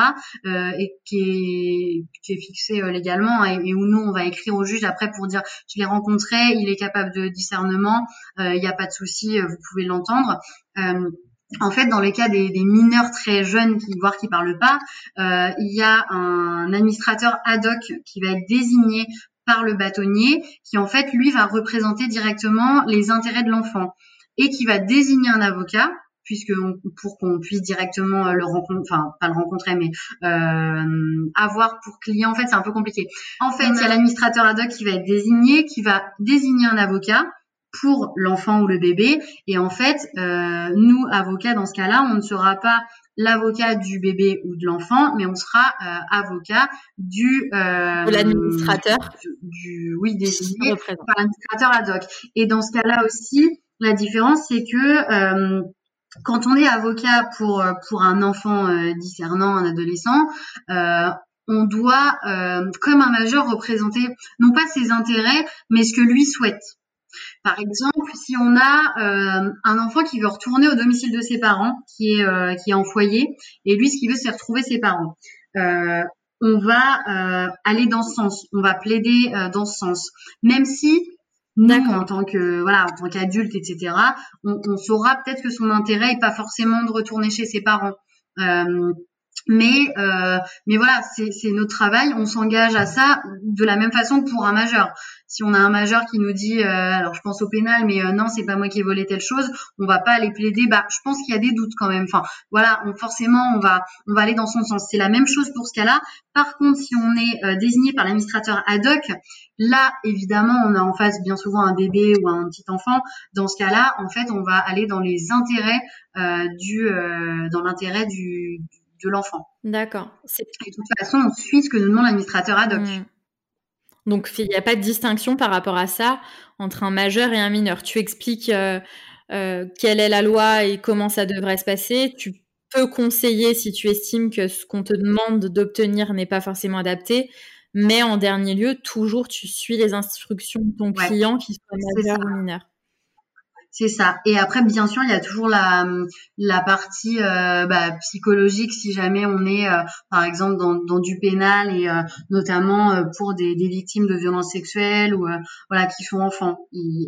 euh, et qui est, qui est fixé légalement, et, et, où nous on va écrire au juge après pour dire je l'ai rencontré, il est capable de discernement, il n'y a pas de souci, vous pouvez l'entendre en fait, dans les cas des, mineurs très jeunes, qui, voire qui parlent pas, euh, il y a un administrateur ad hoc qui va être désigné par le bâtonnier, qui en fait lui va représenter directement les intérêts de l'enfant et qui va désigner un avocat puisque pour qu'on puisse directement le rencontrer, enfin pas le rencontrer, mais euh, avoir pour client, en fait, c'est un peu compliqué. En fait, il y a l'administrateur ad hoc qui va être désigné, qui va désigner un avocat pour l'enfant ou le bébé. Et en fait, euh, nous, avocats, dans ce cas-là, on ne sera pas l'avocat du bébé ou de l'enfant, mais on sera euh, avocat du euh, de l'administrateur, du, oui désigné par l'administrateur ad hoc. Et dans ce cas-là aussi, la différence c'est que quand on est avocat pour pour un enfant discernant, un adolescent, on doit, comme un majeur, représenter non pas ses intérêts, mais ce que lui souhaite. Par exemple, si on a euh, un enfant qui veut retourner au domicile de ses parents, qui est, euh, qui est en foyer, et lui, ce qu'il veut, c'est retrouver ses parents. Euh, on va aller dans ce sens, on va plaider dans ce sens, même si nous, en tant que voilà, en tant qu'adulte, etc., on, on saura peut-être que son intérêt est pas forcément de retourner chez ses parents. Mais, euh, mais voilà, c'est notre travail. On s'engage à ça de la même façon que pour un majeur. Si on a un majeur qui nous dit, euh, alors je pense au pénal, mais euh, non, c'est pas moi qui ai volé telle chose, on va pas aller plaider. Bah, je pense qu'il y a des doutes quand même. Enfin, voilà, on, forcément, on va, on va aller dans son sens. C'est la même chose pour ce cas-là. Par contre, si on est euh, désigné par l'administrateur ad hoc, là, évidemment, on a en face bien souvent un bébé ou un petit enfant. Dans ce cas-là, en fait, on va aller dans les intérêts euh, du, dans l'intérêt du de l'enfant. D'accord. Et de toute façon, on suit ce que nous demande l'administrateur ad hoc. Hmm. Donc, il n'y a pas de distinction par rapport à ça entre un majeur et un mineur. Tu expliques euh, euh, quelle est la loi et comment ça devrait se passer. Tu peux conseiller si tu estimes que ce qu'on te demande d'obtenir n'est pas forcément adapté. Mais en dernier lieu, toujours, tu suis les instructions de ton client, qui soit majeur ou mineur. C'est ça. Et après, bien sûr, il y a toujours la, la partie euh, bah, psychologique si jamais on est, euh, par exemple, dans, dans, du pénal et euh, notamment pour des, des, victimes de violences sexuelles ou voilà qui sont enfants.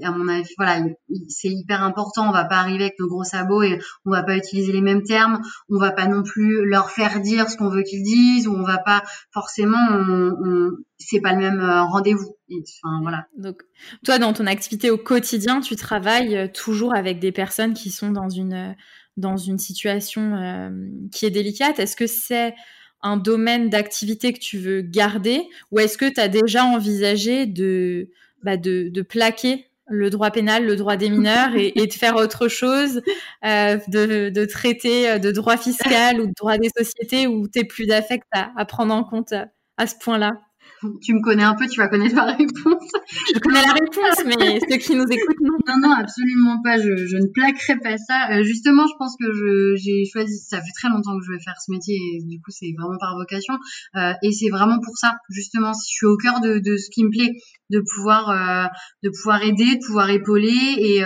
à mon avis, voilà, c'est hyper important. On va pas arriver avec nos gros sabots et on va pas utiliser les mêmes termes. On va pas non plus leur faire dire ce qu'on veut qu'ils disent ou on va pas forcément. On, on c'est pas le même rendez-vous. Enfin, voilà. Donc, toi, dans ton activité au quotidien, tu travailles euh, toujours avec des personnes qui sont dans une, euh, dans une situation euh, qui est délicate. Est-ce que c'est un domaine d'activité que tu veux garder ou est-ce que tu as déjà envisagé de, bah de, de, plaquer le droit pénal, le droit des mineurs et, de faire autre chose, euh, de, de, traiter de droit fiscal ou de droit des sociétés où tu plus d'affect à prendre en compte à ce point-là? tu me connais un peu, tu vas connaître la réponse. Je connais la réponse, mais ceux qui nous écoutent, non. Non, non, absolument pas. Je, je ne plaquerai pas ça. Euh, justement, je pense que j'ai choisi. Ça fait très longtemps que je vais faire ce métier, et du coup, c'est vraiment par vocation. Euh, et c'est vraiment pour ça, justement, si je suis au cœur de, de ce qui me plaît, de pouvoir, euh, de pouvoir aider, de pouvoir épauler et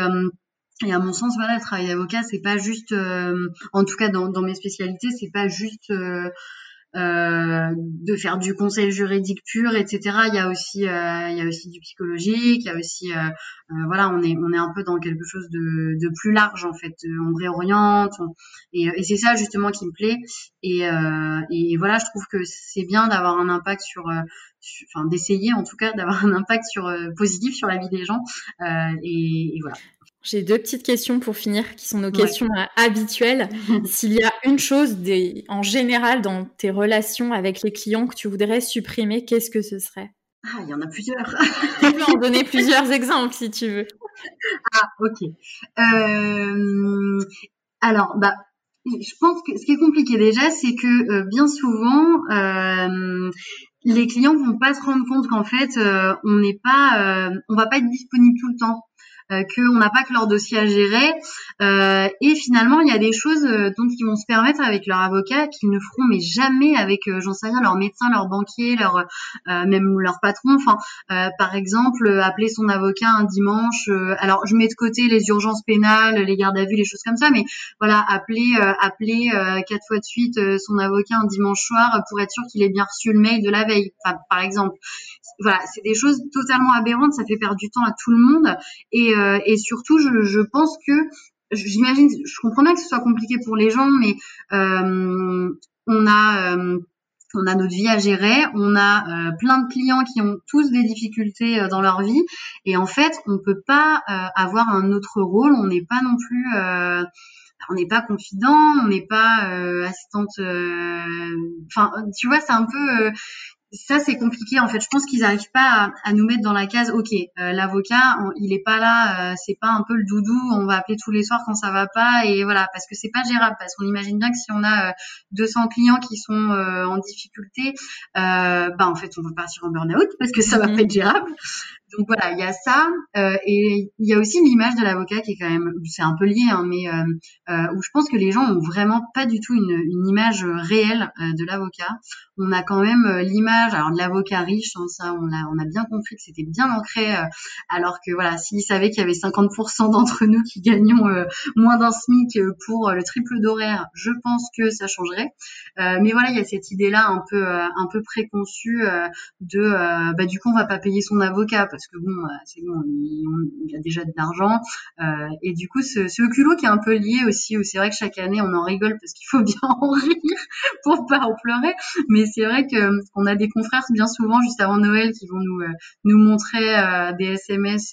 et à mon sens, voilà, le travail d'avocat, c'est pas juste, euh, en tout cas dans, dans mes spécialités, c'est pas juste euh, de faire du conseil juridique pur, etc. Il y a aussi, euh, il y a aussi du psychologique, il y a aussi, euh, voilà, on est, on est un peu dans quelque chose de, de plus large en fait. On réoriente, et, et c'est ça justement qui me plaît. Et, et voilà, je trouve que c'est bien d'avoir un impact sur, enfin d'essayer en tout cas d'avoir un impact sur positif sur la vie des gens. et, et voilà. J'ai deux petites questions pour finir, qui sont nos questions euh, habituelles. S'il y a une chose des, en général dans tes relations avec les clients que tu voudrais supprimer, qu'est-ce que ce serait? Ah, il y en a plusieurs. tu peux en donner plusieurs exemples si tu veux. Ah, ok. Euh, alors, bah, je pense que ce qui est compliqué déjà, c'est que euh, bien souvent, les clients vont pas se rendre compte qu'en fait, on n'est pas, on va pas être disponible tout le temps qu'on n'a pas que leur dossier à gérer. Euh, et finalement, il y a des choses euh, dont ils vont se permettre avec leur avocat qu'ils ne feront mais jamais avec, j'en sais rien, leur médecin, leur banquier, leur même leur patron. Enfin, par exemple, appeler son avocat un dimanche. alors, je mets de côté les urgences pénales, les gardes à vue, les choses comme ça, mais voilà, appeler appeler quatre fois de suite son avocat un dimanche soir pour être sûr qu'il ait bien reçu le mail de la veille. Par exemple, voilà, c'est des choses totalement aberrantes. Ça fait perdre du temps à tout le monde et euh, surtout, je, pense que j'imagine, je comprends bien que ce soit compliqué pour les gens, mais euh, on a euh, on a notre vie à gérer, on a plein de clients qui ont tous des difficultés dans leur vie, et en fait, on peut pas avoir un autre rôle. On n'est pas non plus on n'est pas confident, on n'est pas assistante. Enfin, tu vois, c'est un peu ça c'est compliqué en fait. Je pense qu'ils n'arrivent pas à, nous mettre dans la case. Ok, euh, l'avocat, il est pas là, euh, c'est pas un peu le doudou. On va appeler tous les soirs quand ça va pas et voilà parce que c'est pas gérable. Parce qu'on imagine bien que si on a 200 euh, clients qui sont en difficulté, bah en fait on va partir en burn-out parce que ça va mhm. pas être gérable. Donc voilà, il y a ça euh, et il y a aussi l'image de l'avocat qui est quand même, c'est un peu lié, hein, mais euh, euh, où je pense que les gens ont vraiment pas du tout une, une image réelle de l'avocat. On a quand même l'image, alors de l'avocat riche, hein, ça on a on a bien compris que c'était bien ancré, alors que voilà, s'ils savaient qu'il y avait 50% d'entre nous qui gagnions moins d'un SMIC pour le triple d'horaire, je pense que ça changerait. mais voilà, il y a cette idée là un peu un peu préconçue de bah du coup on va pas payer son avocat parce que bon, euh, c'est bon, il, a déjà de l'argent. Euh, et du coup, ce, ce culot qui est un peu lié aussi, où c'est vrai que chaque année, on en rigole parce qu'il faut bien en rire pour pas en pleurer. Mais c'est vrai que on a des confrères bien souvent juste avant Noël qui vont nous euh, nous montrer des SMS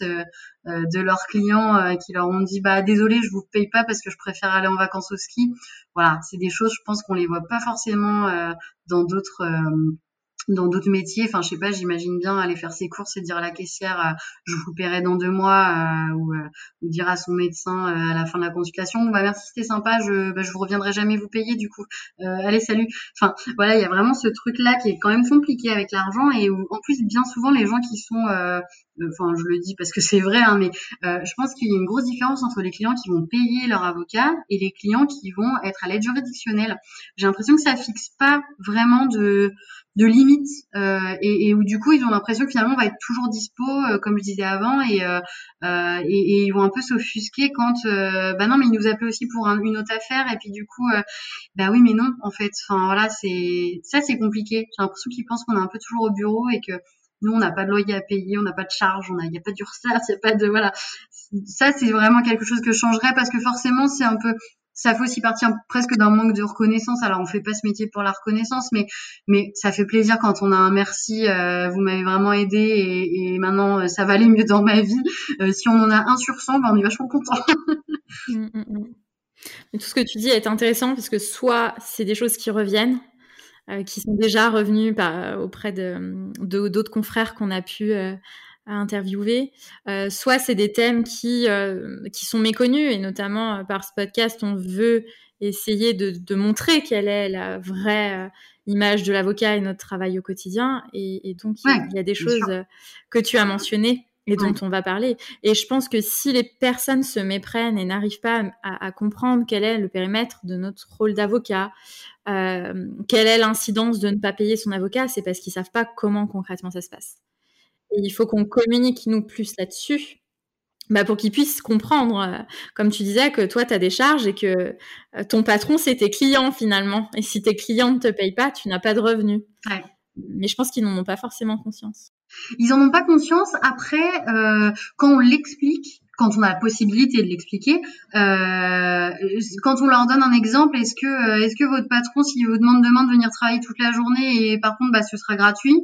de leurs clients qui leur ont dit bah désolé je vous paye pas parce que je préfère aller en vacances au ski. Voilà c'est des choses je pense qu'on les voit pas forcément dans d'autres dans d'autres métiers, enfin je sais pas, j'imagine bien aller faire ses courses et dire à la caissière euh, je vous paierai dans deux mois euh, ou, euh, dire à son médecin à la fin de la consultation bah merci c'était sympa, je bah, je vous reviendrai jamais vous payer du coup. allez salut. Enfin voilà, il y a vraiment ce truc là qui est quand même compliqué avec l'argent et où en plus bien souvent les gens qui sont enfin je le dis parce que c'est vrai hein, mais je pense qu'il y a une grosse différence entre les clients qui vont payer leur avocat et les clients qui vont être à l'aide juridictionnelle. J'ai l'impression que ça fixe pas vraiment de de limites euh, et, et, où du coup ils ont l'impression que finalement on va être toujours dispo euh, comme je disais avant et, euh, euh et, et, ils vont un peu s'offusquer quand euh, bah non mais ils nous appellent aussi pour une autre affaire et puis du coup bah oui mais non en fait enfin voilà c'est ça c'est compliqué j'ai l'impression qu'ils pensent qu'on est un peu toujours au bureau et que nous on n'a pas de loyer à payer on n'a pas de charge on a il n'y a pas d'URSSAF il n'y a pas de voilà ça c'est vraiment quelque chose que je changerais parce que forcément c'est un peu ça fait aussi partir presque d'un manque de reconnaissance. Alors on fait pas ce métier pour la reconnaissance, mais mais ça fait plaisir quand on a un merci. Euh, vous m'avez vraiment aidé et, maintenant euh, ça va aller mieux dans ma vie. Euh, si on en a un sur 100, ben, on est vachement content. Mmh, mmh, mmh. Tout ce que tu dis est intéressant parce que soit c'est des choses qui reviennent, qui sont déjà revenues par, auprès de d'autres confrères qu'on a pu à interviewer. Euh, soit c'est des thèmes qui, euh, qui sont méconnus et notamment euh, par ce podcast, on veut essayer de, de montrer quelle est la vraie image de l'avocat et notre travail au quotidien. Et, et donc, il y a des choses que tu as mentionnées et dont on va parler. Et je pense que si les personnes se méprennent et n'arrivent pas à, à, comprendre quel est le périmètre de notre rôle d'avocat, euh, quelle est l'incidence de ne pas payer son avocat, c'est parce qu'ils savent pas comment concrètement ça se passe il faut qu'on communique nous plus là-dessus. Bah pour qu'ils puissent comprendre, euh, comme tu disais, que toi, tu as des charges et que euh, ton patron, c'est tes clients finalement. Et si tes clients ne te payent pas, tu n'as pas de revenus. Mais je pense qu'ils n'en ont pas forcément conscience. Ils n'en ont pas conscience. Après, euh, quand on l'explique, quand on a la possibilité de l'expliquer, euh, quand on leur donne un exemple, est-ce que euh, est-ce que votre patron, s'il vous demande demain de venir travailler toute la journée et par contre bah ce sera gratuit,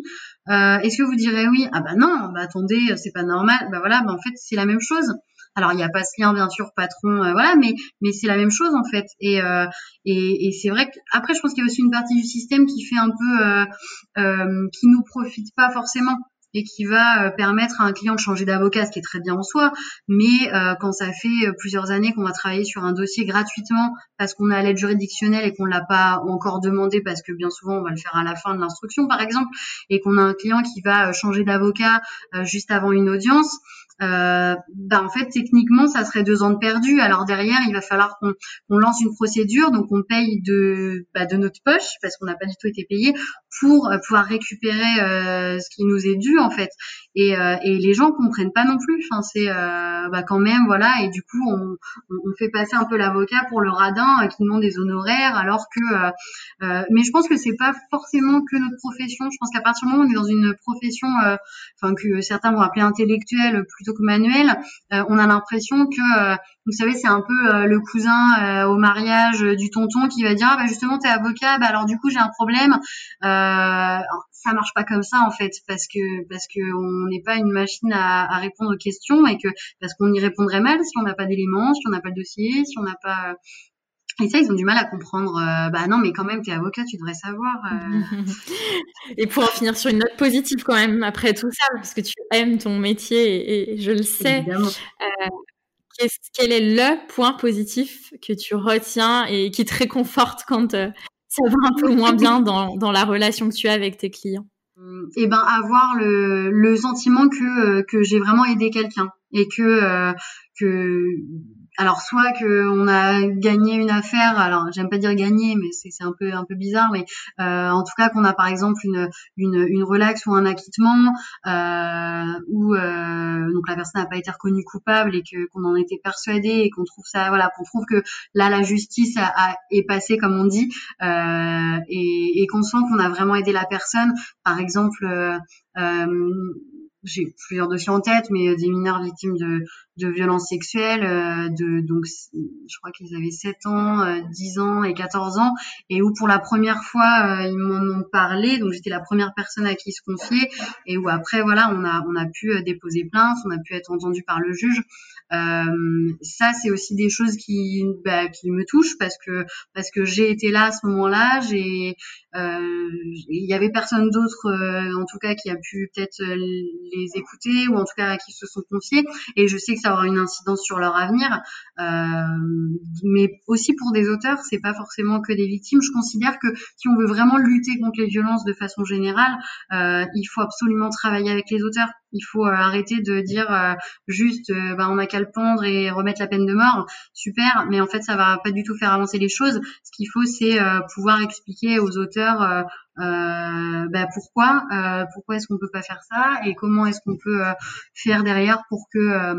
euh, est-ce que vous direz oui? Ah bah non, bah attendez, c'est pas normal. Bah voilà, bah en fait c'est la même chose. Alors il n'y a pas ce lien bien sûr patron, euh, voilà, mais mais c'est la même chose en fait. Et euh, et, et c'est vrai que après je pense qu'il y a aussi une partie du système qui fait un peu euh, qui nous profite pas forcément et qui va euh, permettre à un client de changer d'avocat, ce qui est très bien en soi. Mais euh, quand ça fait euh, plusieurs années qu'on va travailler sur un dossier gratuitement parce qu'on à l'aide juridictionnelle et qu'on l'a pas encore demandé parce que bien souvent on va le faire à la fin de l'instruction par exemple, et qu'on a un client qui va changer d'avocat juste avant une audience, euh, bah en fait techniquement ça serait deux ans de perdu. Alors derrière il va falloir qu'on lance une procédure, donc on paye de bah, de notre poche parce qu'on n'a pas du tout été payé pour euh, pouvoir récupérer euh, ce qui nous est dû en fait. Et, euh, et les gens comprennent pas non plus. Enfin c'est euh, bah, quand même voilà et du coup on, on fait passer un peu l'avocat pour le radin qui demande des honoraires alors que mais je pense que c'est pas forcément que notre profession. Je pense qu'à partir du moment où on est dans une profession enfin que certains vont appeler intellectuelle manuel, euh, on a l'impression que, euh, vous savez, c'est un peu euh, le cousin au mariage du tonton qui va dire, ah, bah justement, t'es avocat, bah alors du coup j'ai un problème. ça marche pas comme ça en fait, parce que parce que on n'est pas une machine à, à, répondre aux questions et que parce qu'on y répondrait mal si on n'a pas d'éléments, si on n'a pas le dossier, si on n'a pas Et ça, ils ont du mal à comprendre. Euh, bah non, mais quand même, t'es avocat, tu devrais savoir. Euh. et pour en finir sur une note positive quand même, après tout ça, parce que tu aimes ton métier et, je le sais. Euh, quel est le point positif que tu retiens et qui te réconforte quand ça va un peu moins bien dans, dans la relation que tu as avec tes clients? Et eh ben avoir le, le sentiment que que j'ai vraiment aidé quelqu'un et que que alors soit que on a gagné une affaire, alors j'aime pas dire gagner, mais c'est un peu un peu bizarre, mais euh, en tout cas qu'on a par exemple une une, une relaxe ou un acquittement, euh, où euh, donc la personne n'a pas été reconnue coupable et que qu'on en était persuadé et qu'on trouve ça voilà qu'on trouve que là la justice a, est passée comme on dit euh, et, et qu'on sent qu'on a vraiment aidé la personne, par exemple. Euh, euh j'ai plusieurs dossiers en tête, mais euh, des mineurs victimes de, de violences sexuelles, euh, de donc je crois qu'ils avaient 7 ans, 10 euh, ans et 14 ans, et où pour la première fois ils m'en ont parlé, donc j'étais la première personne à qui se confier, et où après voilà on a on a pu déposer plainte, on a pu être entendu par le juge. Euh, ça, c'est aussi des choses qui, bah, qui me touchent parce que parce que j'ai été là à ce moment-là. J'ai, euh, il y avait personne d'autre, euh, en tout cas, qui a pu peut-être les écouter ou en tout cas qui se sont confiés. Et je sais que ça aura une incidence sur leur avenir. mais aussi pour des auteurs, c'est pas forcément que des victimes. Je considère que si on veut vraiment lutter contre les violences de façon générale, il faut absolument travailler avec les auteurs. Il faut euh, arrêter de dire euh, juste euh, bah, on a qu'à le pendre et remettre la peine de mort. Super, mais en fait ça va pas du tout faire avancer les choses. Ce qu'il faut c'est pouvoir expliquer aux auteurs bah, pourquoi pourquoi est-ce qu'on peut pas faire ça et comment est-ce qu'on peut faire derrière pour que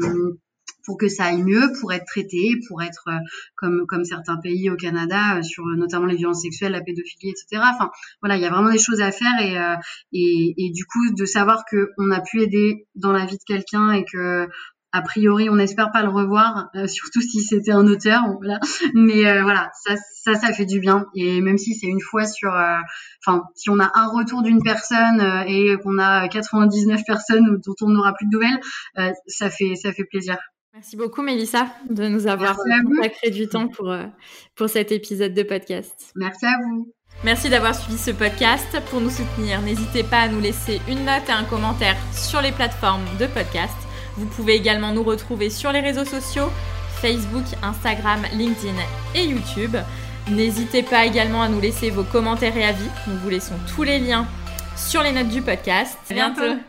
pour que ça aille mieux, pour être traité, pour être euh, comme comme certains pays au Canada euh, sur notamment les violences sexuelles, la pédophilie, etc. Enfin voilà, il y a vraiment des choses à faire et euh, et, et, du coup de savoir que on a pu aider dans la vie de quelqu'un et que a priori, on n'espère pas le revoir, surtout si c'était un auteur. Voilà. Mais voilà, ça, ça, ça fait du bien. Et même si c'est une fois sur, enfin, si on a un retour d'une personne et qu'on a 99 personnes dont on n'aura plus de nouvelles, ça fait, ça fait plaisir. Merci beaucoup, Mélissa, de nous avoir consacré du temps pour, euh, pour cet épisode de podcast. Merci à vous. Merci d'avoir suivi ce podcast. Pour nous soutenir, n'hésitez pas à nous laisser une note et un commentaire sur les plateformes de podcast. Vous pouvez également nous retrouver sur les réseaux sociaux Facebook, Instagram, LinkedIn et YouTube. N'hésitez pas également à nous laisser vos commentaires et avis. Nous vous laissons tous les liens sur les notes du podcast. À bientôt.